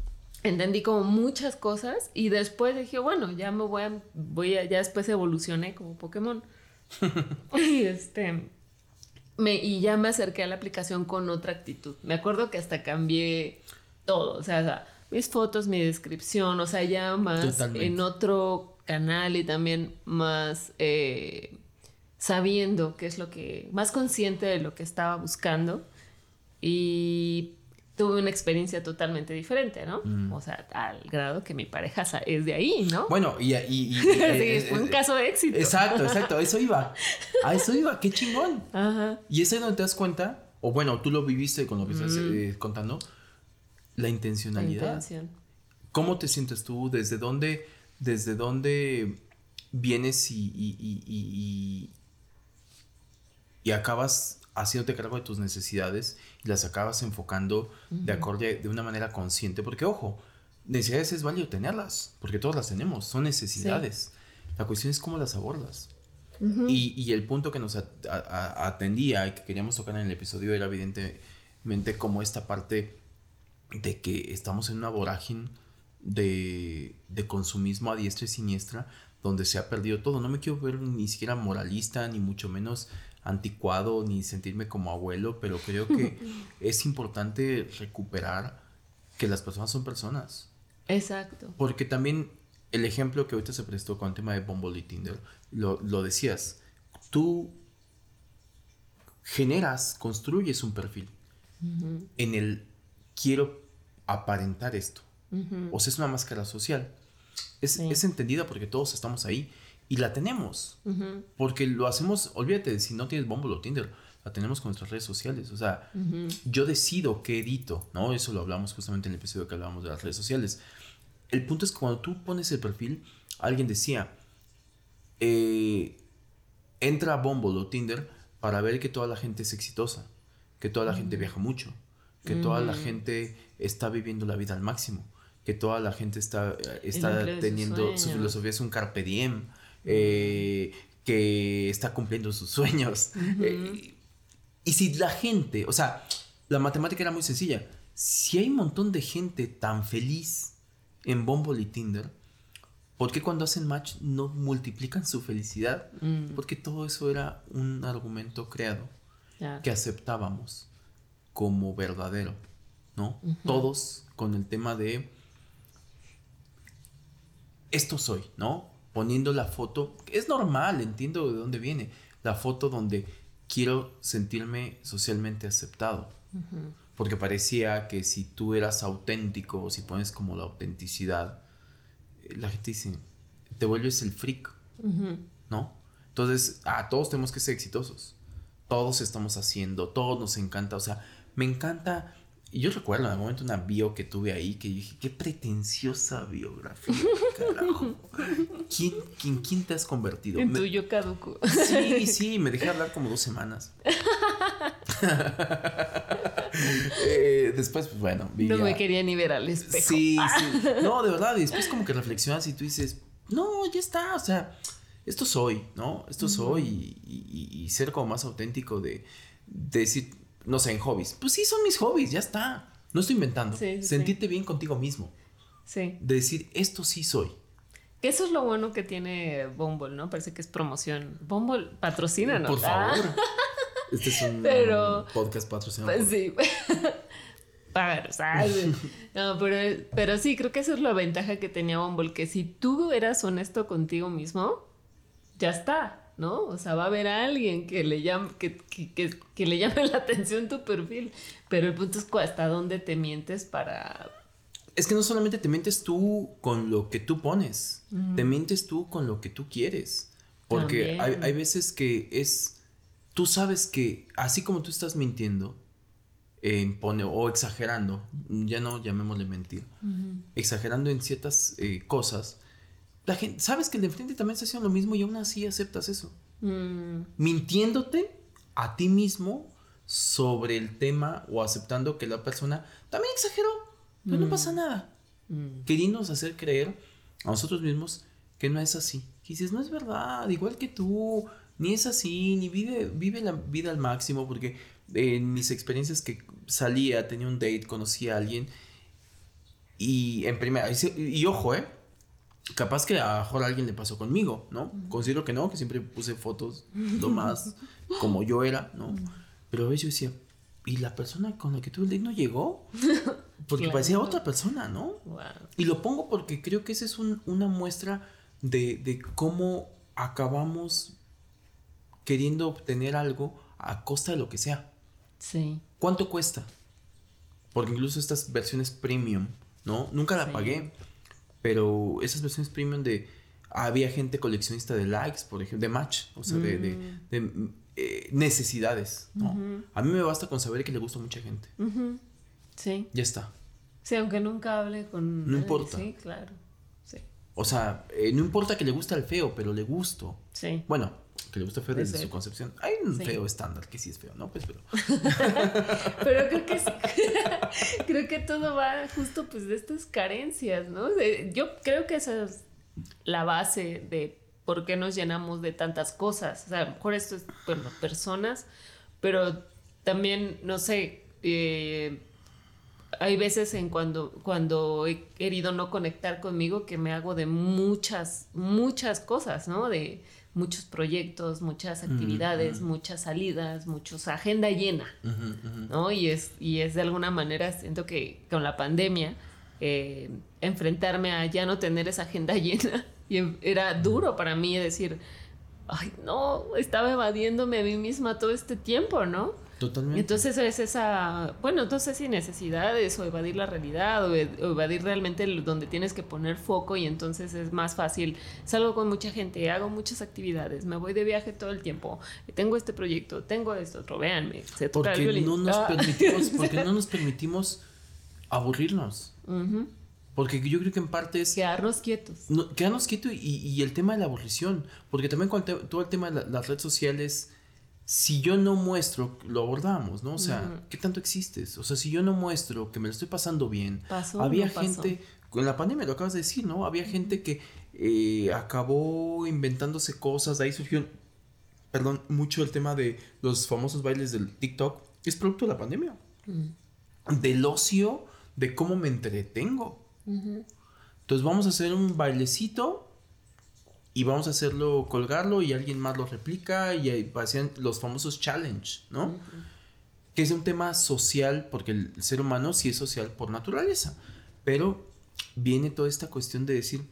entendí como muchas cosas y después dije, bueno, ya me voy a, voy a, ya después evolucioné como Pokémon. y este, me, y ya me acerqué a la aplicación con otra actitud. Me acuerdo que hasta cambié todo, o sea, mis fotos, mi descripción, o sea, ya más en otro canal y también más eh, sabiendo qué es lo que, más consciente de lo que estaba buscando. Y tuve una experiencia totalmente diferente, ¿no? Mm. O sea, al grado que mi pareja es de ahí, ¿no? Bueno, y... y, sí, fue un caso de éxito. Exacto, exacto, a eso iba. A eso iba, qué chingón. Ajá. Y es ahí donde te das cuenta, o bueno, tú lo viviste con lo que estás mm. eh, contando, la intencionalidad. La intención. ¿Cómo te sientes tú? ¿Desde dónde, desde dónde vienes y, y, y, y acabas haciéndote cargo de tus necesidades y las acabas enfocando de acorde de una manera consciente. Porque, ojo, necesidades es válido tenerlas, porque todas las tenemos, son necesidades. La cuestión es cómo las abordas. y, y, el punto que nos atendía y que queríamos tocar en el episodio era evidentemente como esta parte de que estamos en una vorágine de, de consumismo a diestra y siniestra donde se ha perdido todo. No me quiero ver ni siquiera moralista, ni mucho menos anticuado, ni sentirme como abuelo, pero creo que es importante recuperar que las personas son personas. Exacto. Porque también el ejemplo que ahorita se prestó con el tema de Bumble y Tinder, lo, decías, tú generas, construyes un perfil en el quiero aparentar esto. O sea, es una máscara social. Es, es, entendida porque todos estamos ahí y la tenemos. Porque lo hacemos, olvídate, si no tienes Bumble o Tinder, la tenemos con nuestras redes sociales. O sea, yo decido qué edito, ¿no? Eso lo hablamos justamente en el episodio que hablábamos de las redes sociales. El punto es que cuando tú pones el perfil, alguien decía, eh, entra a Bumble o Tinder para ver que toda la gente es exitosa, que toda la gente viaja mucho, que toda la gente está viviendo la vida al máximo que toda la gente está, está teniendo, su, filosofía es un carpe diem, eh, que está cumpliendo sus sueños. Eh, y si la gente, o sea, la matemática era muy sencilla, si hay un montón de gente tan feliz en Bumble y Tinder, ¿por qué cuando hacen match no multiplican su felicidad? Mm. Porque todo eso era un argumento creado que aceptábamos como verdadero, ¿no? Todos con el tema de esto soy, ¿no? Poniendo la foto, es normal, entiendo de dónde viene, la foto donde quiero sentirme socialmente aceptado. Porque parecía que si tú eras auténtico o si pones como la autenticidad, eh, la gente dice, te vuelves el freak, ¿no? Entonces, ah, todos tenemos que ser exitosos. Todos estamos haciendo, todos nos encanta. O sea, me encanta y yo recuerdo en algún momento una bio que tuve ahí que dije, qué pretenciosa biografía, carajo. ¿Quién, quién, quién te has convertido? En tuyo caduco. Sí, sí, me dejé hablar como dos semanas. Eh, después, pues bueno. no me quería ni ver al espejo. Sí, sí. No, de verdad. Y después como que reflexionas y tú dices, no, ya está. O sea, esto soy, ¿no? Esto soy. Y, y, ser como más auténtico de, de decir, no sé, en hobbies. Pues sí, son mis hobbies, ya está. No estoy inventando. Sentirte bien contigo mismo. Sí. De decir, esto sí soy. Eso es lo bueno que tiene Bumble, ¿no? Parece que es promoción. Bumble, patrocínanos. Por favor. Ah. Este es un, podcast patrocinado. Pues sí. ¿sabes? No, pero, pero sí, creo que esa es la ventaja que tenía Bumble, que si tú eras honesto contigo mismo, ya está. ¿No? O sea, va a haber alguien que le llame, que, que, le llame la atención tu perfil. Pero el punto es hasta dónde te mientes para. Es que no solamente te mientes tú con lo que tú pones, te mientes tú con lo que tú quieres. Porque hay, veces que es. Tú sabes que así como tú estás mintiendo, pone, o exagerando, ya no llamémosle mentir, exagerando en ciertas eh, cosas, la gente, sabes que el de enfrente también está haciendo lo mismo y aún así aceptas eso. Mm. Mintiéndote a ti mismo sobre el tema o aceptando que la persona también exageró, pero no mm. pasa nada. Mm. Queriéndonos hacer creer a nosotros mismos que no es así. Que dices, no es verdad, igual que tú, ni es así, ni vive, vive la vida al máximo, porque en mis experiencias que salía, tenía un date, conocí a alguien y en primera, y ojo, ¿eh? Capaz que a mejor alguien le pasó conmigo, ¿no? Considero que no, que siempre puse fotos lo más como yo era, ¿no? Pero a veces yo decía, ¿y la persona con la que tuve el date no llegó? Porque parecía otra persona, ¿no? Y lo pongo porque creo que esa es una muestra de, de cómo acabamos queriendo obtener algo a costa de lo que sea. Sí. ¿Cuánto cuesta? Porque incluso estas versiones premium, ¿no? Nunca la pagué. Pero esas versiones premium de... Había gente coleccionista de likes, por ejemplo, de match, o sea, de, de, mm. eh, necesidades, ¿no? A mí me basta con saber que le gusta a mucha gente. Sí. Ya está. Sí, aunque nunca hable con... No importa. Sí, claro. Sí. O sea, eh, no importa que le guste al feo, pero le gusto. Sí. Bueno, que le gusta feo desde su concepción. Hay un feo estándar que sí es feo, ¿no? Pues pero. pero creo que creo que todo va justo pues de estas carencias, ¿no? yo creo que esa es la base de por qué nos llenamos de tantas cosas. O sea, a lo mejor esto es, bueno, personas, pero también, no sé, eh, hay veces en cuando, cuando he querido no conectar conmigo que me hago de muchas, muchas cosas, ¿no? De muchos proyectos, muchas actividades, muchas salidas, muchos agenda llena, ¿no? Y es, y es de alguna manera, siento que con la pandemia, eh, enfrentarme a ya no tener esa agenda llena, y era duro para mí decir, ay, no, estaba evadiéndome a mí misma todo este tiempo, ¿no? Totalmente. Entonces es esa, bueno, entonces sin necesidades o evadir la realidad o, evadir realmente donde tienes que poner foco y entonces es más fácil. Salgo con mucha gente, hago muchas actividades, me voy de viaje todo el tiempo, tengo este proyecto, tengo esto otro, véanme, se toca porque el No nos ah. permitimos, porque no nos permitimos aburrirnos. Porque yo creo que en parte es... Quedarnos quietos. quedarnos quietos y, el tema de la aburrición. Porque también con todo el tema de las redes sociales si yo no muestro, lo abordamos, ¿no? O sea, ¿qué tanto existes? O sea, si yo no muestro que me lo estoy pasando bien, había gente, con la pandemia lo acabas de decir, ¿no? Había gente que eh, acabó inventándose cosas, de ahí surgió, perdón, mucho el tema de los famosos bailes del TikTok, es producto de la pandemia, del ocio, de cómo me entretengo. Entonces vamos a hacer un bailecito y vamos a hacerlo, colgarlo y alguien más lo replica y ahí pasan los famosos challenge, ¿no? Que es un tema social porque el ser humano sí es social por naturaleza, pero viene toda esta cuestión de decir,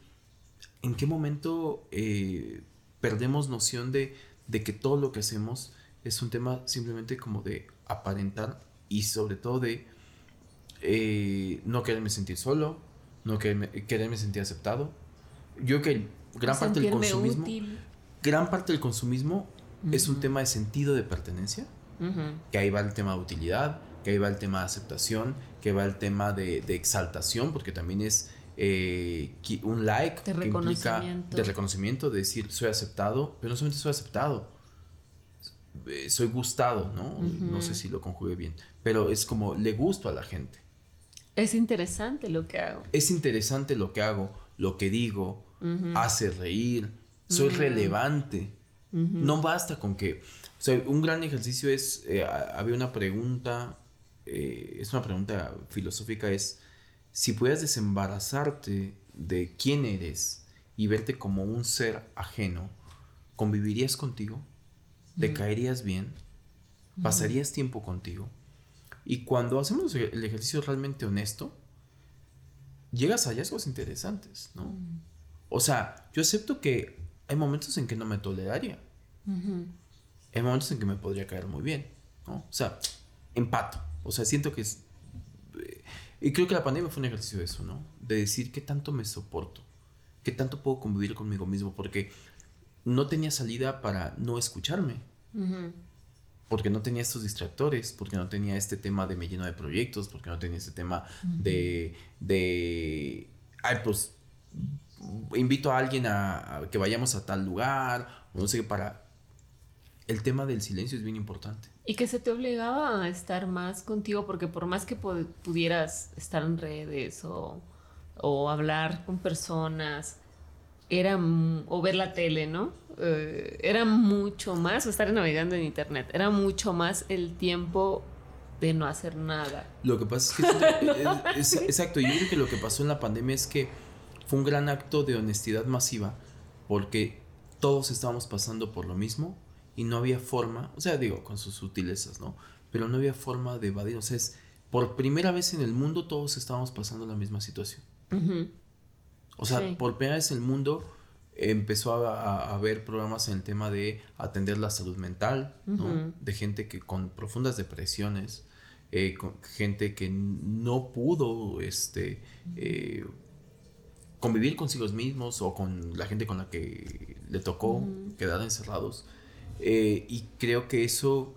¿en qué momento eh, perdemos noción de, de que todo lo que hacemos es un tema simplemente como de aparentar y sobre todo de eh, no quererme sentir solo, no quererme, quererme sentir aceptado. Yo que gran parte del consumismo. Gran parte del consumismo es un tema de sentido de pertenencia. Que ahí va el tema de utilidad, que ahí va el tema de aceptación, que va el tema de, exaltación, porque también es eh, un like de reconocimiento. de reconocimiento, de decir soy aceptado, pero no solamente soy aceptado, eh, soy gustado, ¿no? No sé si lo conjugué bien, pero es como le gusto a la gente. Es interesante lo que hago. Es interesante lo que hago, lo que digo, hace reír, soy relevante. No basta con que, o sea, un gran ejercicio es, eh, había una pregunta, eh, es una pregunta filosófica, es, si pudieras desembarazarte de quién eres y verte como un ser ajeno, ¿convivirías contigo? ¿Te caerías bien? ¿Pasarías tiempo contigo? Y cuando hacemos el ejercicio realmente honesto, llegas a hallazgos interesantes, ¿no? O sea, yo acepto que hay momentos en que no me toleraría. Hay momentos en que me podría caer muy bien, ¿no? O sea, empato. O sea, siento que es... Eh, y creo que la pandemia fue un ejercicio de eso, ¿no? De decir qué tanto me soporto, qué tanto puedo convivir conmigo mismo, porque no tenía salida para no escucharme. Porque no tenía estos distractores, porque no tenía este tema de me lleno de proyectos, porque no tenía este tema de, de, ay, pues invito a alguien a, que vayamos a tal lugar, no sé, para... El tema del silencio es bien importante. Y que se te obligaba a estar más contigo, porque por más que pudieras estar en redes o, o hablar con personas, era, o ver la tele, ¿no? Eh, era mucho más, estar navegando en internet, era mucho más el tiempo de no hacer nada. Lo que pasa es que, exacto, yo creo que lo que pasó en la pandemia es que fue un gran acto de honestidad masiva porque todos estábamos pasando por lo mismo y no había forma, o sea, digo, con sus sutilezas, ¿no? Pero no había forma de evadir, o sea, es por primera vez en el mundo todos estábamos pasando la misma situación. O sea, por primera vez en el mundo empezó a, haber programas en el tema de atender la salud mental, ¿no? De gente que con profundas depresiones, eh, con gente que no pudo, este, eh, convivir consigo mismos o con la gente con la que le tocó quedar encerrados. Eh, y creo que eso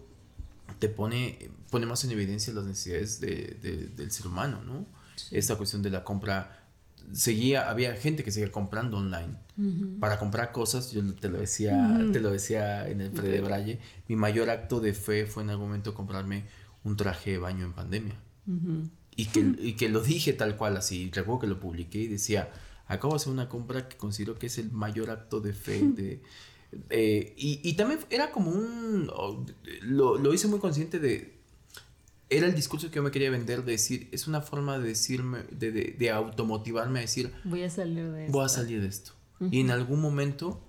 te pone, pone más en evidencia las necesidades de, del ser humano, ¿no? Esta cuestión de la compra seguía, había gente que seguía comprando online para comprar cosas, yo te lo decía, te lo decía en el pre de Braille, mi mayor acto de fe fue en algún momento comprarme un traje de baño en pandemia. y, que, y que lo dije tal cual así, recuerdo que lo publiqué y decía, acabo de hacer una compra que considero que es el mayor acto de fe de... y, y, también era como un... Lo, lo hice muy consciente de, era el discurso que yo me quería vender, de decir, es una forma de decirme, de, de, de automotivarme a decir, voy a salir de esto. Voy a salir de esto. Y en algún momento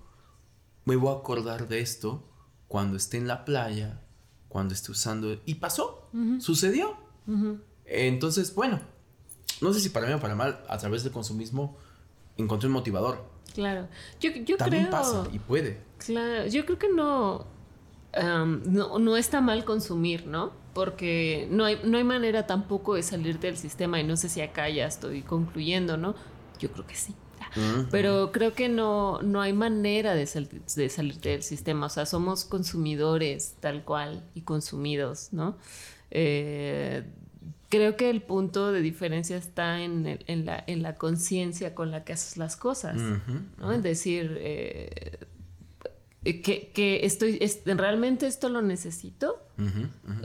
me voy a acordar de esto cuando esté en la playa, cuando esté usando... Y pasó, sucedió. Entonces, bueno, no sé si para mí o para mal, a través del consumismo encontré un motivador. Claro, yo, yo También creo... pasa y puede. Claro, yo creo que no, no, no está mal consumir, ¿no? Porque no hay, no hay manera tampoco de salir del sistema y no sé si acá ya estoy concluyendo, ¿no? Yo creo que sí. Pero creo que no, no hay manera de, de salir del sistema, o sea, somos consumidores tal cual y consumidos, ¿no? Eh, creo que el punto de diferencia está en, en la, en la conciencia con la que haces las cosas, ¿no? Es decir, eh, eh, que, estoy, realmente esto lo necesito.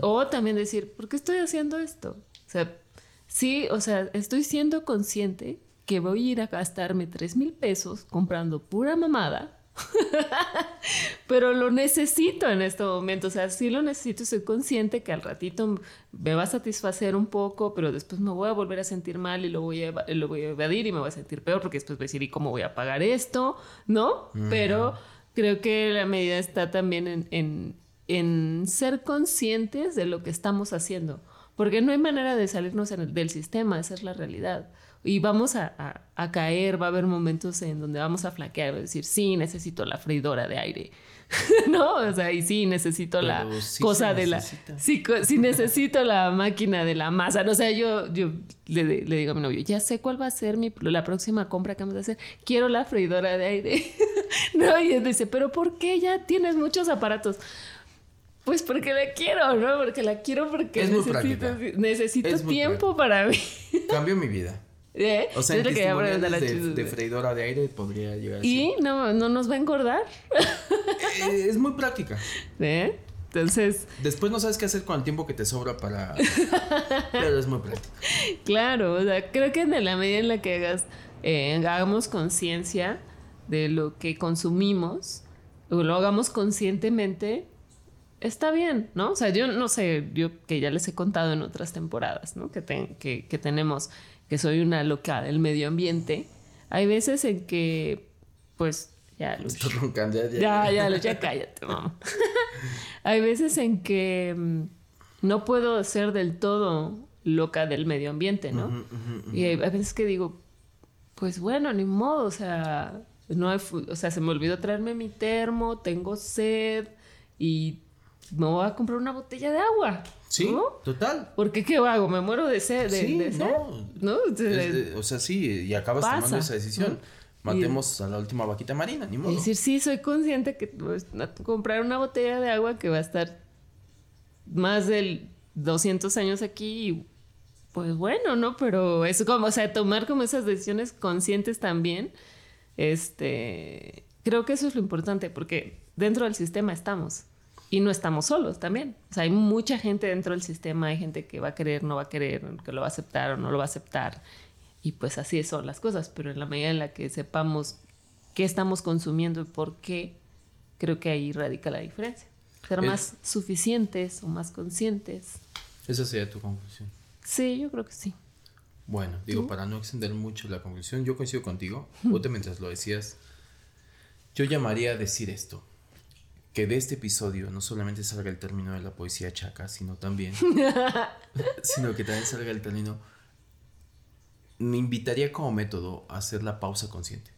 O también decir, ¿por qué estoy haciendo esto? O sea, sí, o sea, estoy siendo consciente que voy a ir a gastarme tres mil pesos comprando pura mamada. pero lo necesito en este momento, o sea, sí lo necesito, soy consciente que al ratito me va a satisfacer un poco, pero después me voy a volver a sentir mal y lo voy a, lo voy a evadir y me voy a sentir peor porque después voy a decir, ¿y cómo voy a pagar esto? ¿No? Pero creo que la medida está también en, ser conscientes de lo que estamos haciendo, porque no hay manera de salirnos del sistema, esa es la realidad. Y vamos a, caer, va a haber momentos en donde vamos a flaquear, decir, sí, necesito la freidora de aire. ¿No? O sea, y sí, necesito la cosa de la... Sí, sí, necesito la máquina de la masa. O sea, yo, yo le, digo a mi novio, ya sé cuál va a ser mi, la próxima compra que vamos a hacer. Quiero la freidora de aire. no, y él dice, pero ¿por qué ya tienes muchos aparatos? Pues porque la quiero, ¿no? Porque la quiero porque necesito, necesito tiempo para mí. Cambio mi vida. ¿Eh? O sea, en que de, de, freidora de aire podría llegar ¿Y no, no nos va a engordar? Eh, es muy práctica. ¿Eh? Entonces... Después no sabes qué hacer con el tiempo que te sobra para... Pero es muy práctica. Claro, o sea, creo que en la medida en la que hagas, eh, hagamos conciencia de lo que consumimos, o lo hagamos conscientemente, está bien, ¿no? O sea, yo no sé, yo que ya les he contado en otras temporadas, ¿no? Que, que, que tenemos que soy una loca del medio ambiente, hay veces en que, pues, ya, ya, ya, ya, cállate, mamá. hay veces en que mm, no puedo ser del todo loca del medio ambiente, ¿no? Y hay, veces que digo, pues bueno, ni modo, o sea, no o sea, se me olvidó traerme mi termo, tengo sed y me voy a comprar una botella de agua. Sí, total. Porque qué hago? ¿Me muero de sed? De, no. ¿No? o sea, sí, y acabas tomando esa decisión. Matemos a la última vaquita marina, ni modo. Es decir, sí, soy consciente que pues, comprar una botella de agua que va a estar más de 200 años aquí y pues bueno, ¿no? Pero eso como, o sea, tomar como esas decisiones conscientes también, este, creo que eso es lo importante porque dentro del sistema estamos. Y no estamos solos también. O sea, hay mucha gente dentro del sistema, hay gente que va a querer, no va a querer, que lo va a aceptar o no lo va a aceptar. Y pues así son las cosas, pero en la medida en la que sepamos qué estamos consumiendo y por qué, creo que ahí radica la diferencia. Ser más suficientes o más conscientes. Esa sería tu conclusión. Sí, yo creo que sí. Bueno, digo, para no extender mucho la conclusión, yo coincido contigo. Vos mientras lo decías, yo llamaría a decir esto que de este episodio no solamente salga el término de la poesía chaca, sino también, sino que también salga el término, me invitaría como método a hacer la pausa consciente.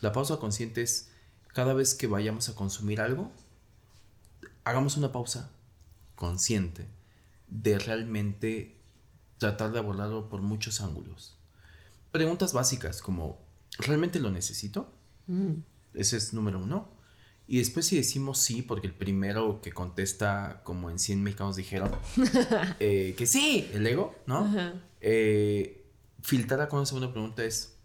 La pausa consciente es cada vez que vayamos a consumir algo, hagamos una pausa consciente de realmente tratar de abordarlo por muchos ángulos. Preguntas básicas como, ¿realmente lo necesito? Mm. Ese es número uno. Y después si decimos sí, porque el primero que contesta, como en 100 mexicanos dijeron, eh, que sí, el ego, ¿no? Eh, filtrada con la segunda pregunta es,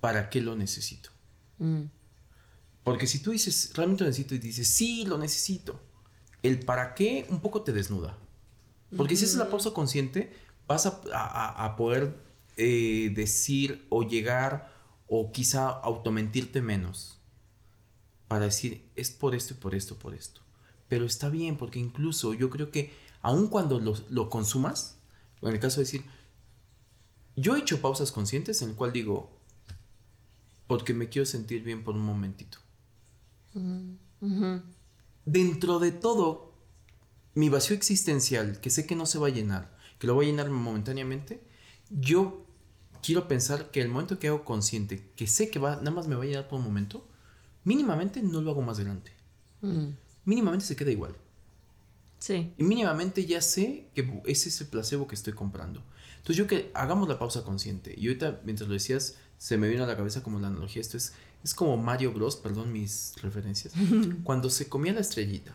¿para qué lo necesito? Mm. Porque si tú dices, realmente lo necesito y dices, sí, lo necesito, el para qué un poco te desnuda. Porque si es la pausa consciente, vas a, poder eh, decir o llegar o quizá automentirte menos para decir, es por esto y por esto, por esto. Pero está bien, porque incluso yo creo que aun cuando lo, lo consumas, en el caso de decir, yo he hecho pausas conscientes en el cual digo, porque me quiero sentir bien por un momentito. Dentro de todo, mi vacío existencial, que sé que no se va a llenar, que lo voy a llenar momentáneamente, yo quiero pensar que el momento que hago consciente, que sé que va, nada más me va a llenar por un momento, mínimamente no lo hago más adelante. Mm. Mínimamente se queda igual. Sí. Y mínimamente ya sé que ese es el placebo que estoy comprando. Entonces yo que hagamos la pausa consciente. Y ahorita, mientras lo decías, se me vino a la cabeza como la analogía. Esto es, es como Mario Bros, perdón mis referencias. Cuando se comía la estrellita.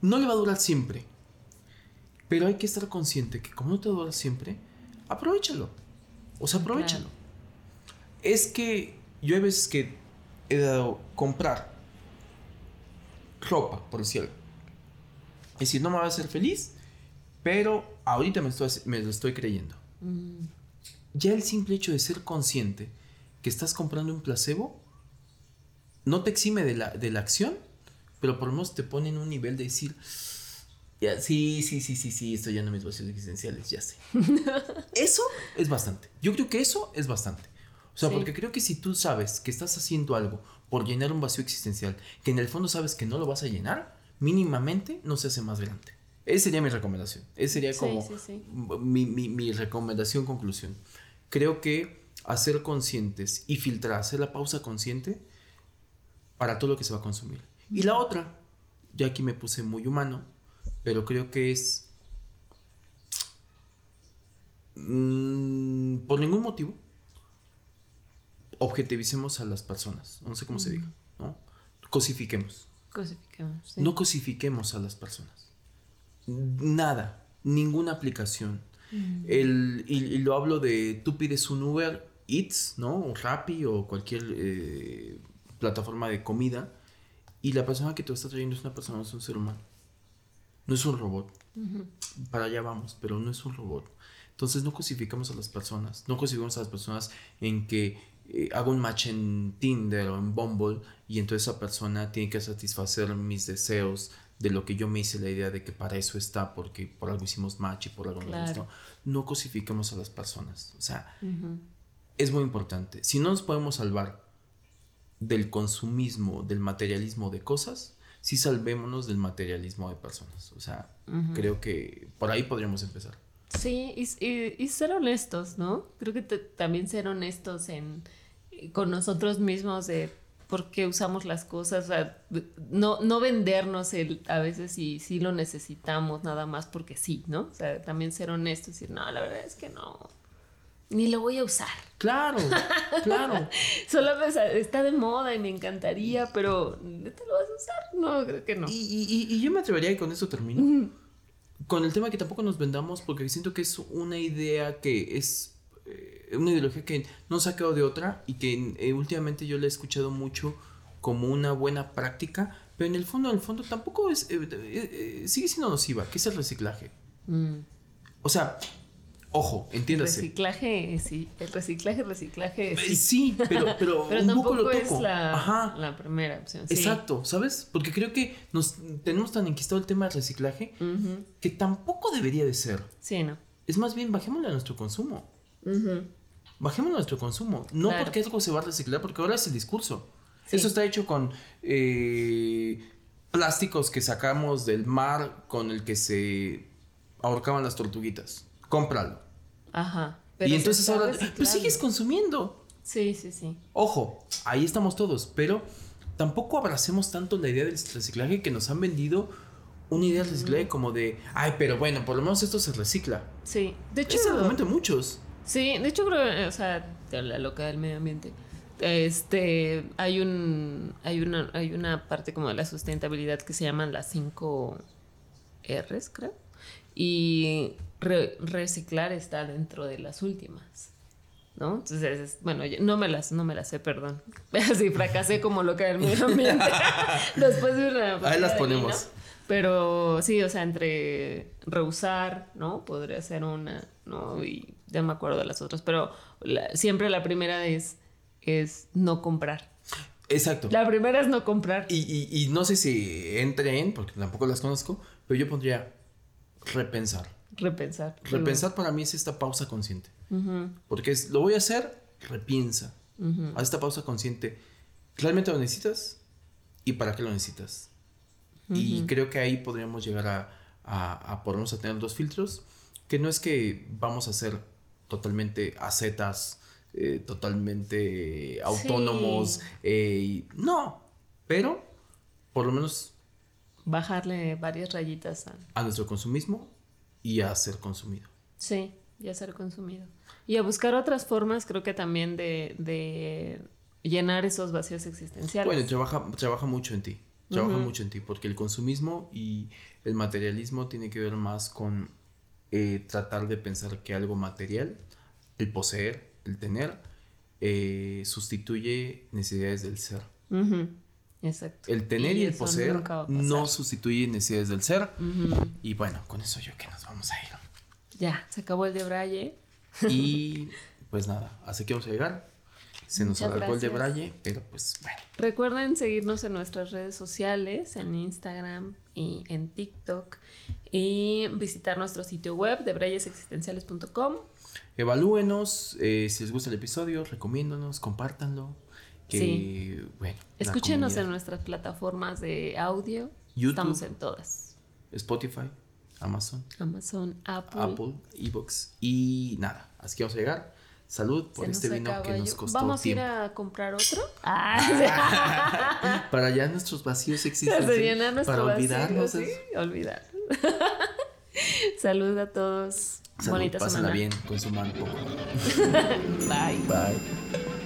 No le va a durar siempre. Pero hay que estar consciente que como no te dura siempre, aprovechalo. O sea, aprovechalo. Es que yo hay veces que he dado comprar ropa, por decirlo. Es decir, no me va a hacer feliz, pero ahorita me, estoy, me lo estoy creyendo. Mm. Ya el simple hecho de ser consciente que estás comprando un placebo no te exime de la, de la acción, pero por lo menos te pone en un nivel de decir, ya, sí, sí, sí, sí, sí, estoy de mis vacíos existenciales, ya sé. eso es bastante. Yo creo que eso es bastante. O sea, porque creo que si tú sabes que estás haciendo algo por llenar un vacío existencial, que en el fondo sabes que no lo vas a llenar, mínimamente no se hace más grande. Esa sería mi recomendación. Esa sería como mi, mi, mi, recomendación, conclusión. Creo que hacer conscientes y filtrar, hacer la pausa consciente para todo lo que se va a consumir. Y la otra, ya aquí me puse muy humano, pero creo que es mm, por ningún motivo objetivicemos a las personas, no sé cómo se diga, ¿no? Cosifiquemos. Cosifiquemos. No cosifiquemos a las personas. Nada, ninguna aplicación. El, y, lo hablo de, tú pides un Uber Eats, ¿no? O Rappi o cualquier eh, plataforma de comida y la persona que te está trayendo es una persona, no es un ser humano. No es un robot. Para allá vamos, pero no es un robot. Entonces no cosificamos a las personas. No cosificamos a las personas en que eh, hago un match en Tinder o en Bumble y entonces esa persona tiene que satisfacer mis deseos de lo que yo me hice la idea de que para eso está, porque por algo hicimos match y por algo nos gustó. No cosificamos a las personas. O sea, es muy importante. Si no nos podemos salvar del consumismo, del materialismo de cosas, sí salvémonos del materialismo de personas. O sea, creo que por ahí podríamos empezar. Sí, y, ser honestos, ¿no? Creo que también ser honestos en, con nosotros mismos de por qué usamos las cosas, no, no vendernos el, a veces si, si lo necesitamos nada más porque sí, ¿no? O sea, también ser honestos y decir, no, la verdad es que no, ni lo voy a usar. Claro, claro. Solo está de moda y me encantaría, pero ¿te lo vas a usar? No, creo que no. Y, yo me atrevería y con eso termino. Con el tema que tampoco nos vendamos, porque siento que es una idea que es eh, una ideología que no se ha quedado de otra y que eh, últimamente yo la he escuchado mucho como una buena práctica, pero en el fondo, en el fondo tampoco es, eh, sigue siendo nociva, que es el reciclaje. Mm. O sea, Ojo, entiéndase. Reciclaje, sí. El reciclaje, reciclaje. Eh, sí, sí pero, pero, un poco lo toco. es la, la primera opción. Exacto, ¿sabes? Porque creo que nos tenemos tan enquistado el tema del reciclaje que tampoco debería de ser. Sí, ¿no? Es más bien, bajémosle a nuestro consumo. Bajémosle a nuestro consumo. No porque algo se va a reciclar, porque ahora es el discurso. Eso está hecho con eh, plásticos que sacamos del mar con el que se ahorcaban las tortuguitas. Cómpralo. Ajá. y entonces ahora, pues sigues consumiendo. Sí, sí, sí. Ojo, ahí estamos todos, pero tampoco abracemos tanto la idea del reciclaje que nos han vendido una idea del reciclaje como de, ay, pero bueno, por lo menos esto se recicla. Sí, de hecho. Es el argumento de muchos. Sí, de hecho creo, o sea, la loca del medio ambiente. Este, hay un, hay una, hay una parte como de la sustentabilidad que se llaman las 5 R's, creo. Y reciclar está dentro de las últimas. ¿no? Entonces, bueno, no me las, no me las sé, perdón. Así fracasé como loca del medio ambiente. Después de una... Ahí las ponemos. Pero sí, o sea, entre rehusar, ¿no? Podría ser una, ¿no? Y ya me acuerdo de las otras, pero siempre la primera es, es no comprar. Exacto. La primera es no comprar. Y, y, no sé si entre en, porque tampoco las conozco, pero yo pondría repensar. Repensar. Repensar para mí es esta pausa consciente. Porque es, lo voy a hacer, repiensa. Haz esta pausa consciente. ¿Realmente lo necesitas? ¿Y para qué lo necesitas? Y creo que ahí podríamos llegar a, a, a podernos a tener dos filtros, que no es que vamos a ser totalmente acetas, eh, totalmente autónomos, eh, no, pero por lo menos... Bajarle varias rayitas a... a nuestro consumismo y a ser consumido. Sí, y a ser consumido. Y a buscar otras formas, creo que también de, de llenar esos vacíos existenciales. Bueno, trabaja, trabaja mucho en ti trabaja mucho en ti, porque el consumismo y el materialismo tiene que ver más con eh, tratar de pensar que algo material, el poseer, el tener, eh, sustituye necesidades del ser. Exacto. El tener y, el poseer no sustituye necesidades del ser. Y bueno, con eso yo que nos vamos a ir. Ya, se acabó el de Braille. Y pues nada, así que vamos a llegar. Se nos alargó el de Braille, pero pues bueno. Recuerden seguirnos en nuestras redes sociales, en Instagram y en TikTok. Y visitar nuestro sitio web de braillesexistenciales.com. Evalúenos, eh, si les gusta el episodio, recomiéndonos, compártanlo. Sí. bueno. Escúchenos en nuestras plataformas de audio. YouTube, Estamos en todas. Spotify, Amazon. Amazon, Apple. Apple, Evox. Y nada, así que vamos a llegar. Salud por este vino que nos costó ¿Vamos a ir a comprar otro? Ah. para ya nuestros vacíos existen. Para olvidarnos. ¿sí? Olvidar. Salud a todos. Salud, Bonita semana. bien, consuman poco. Bye. Bye.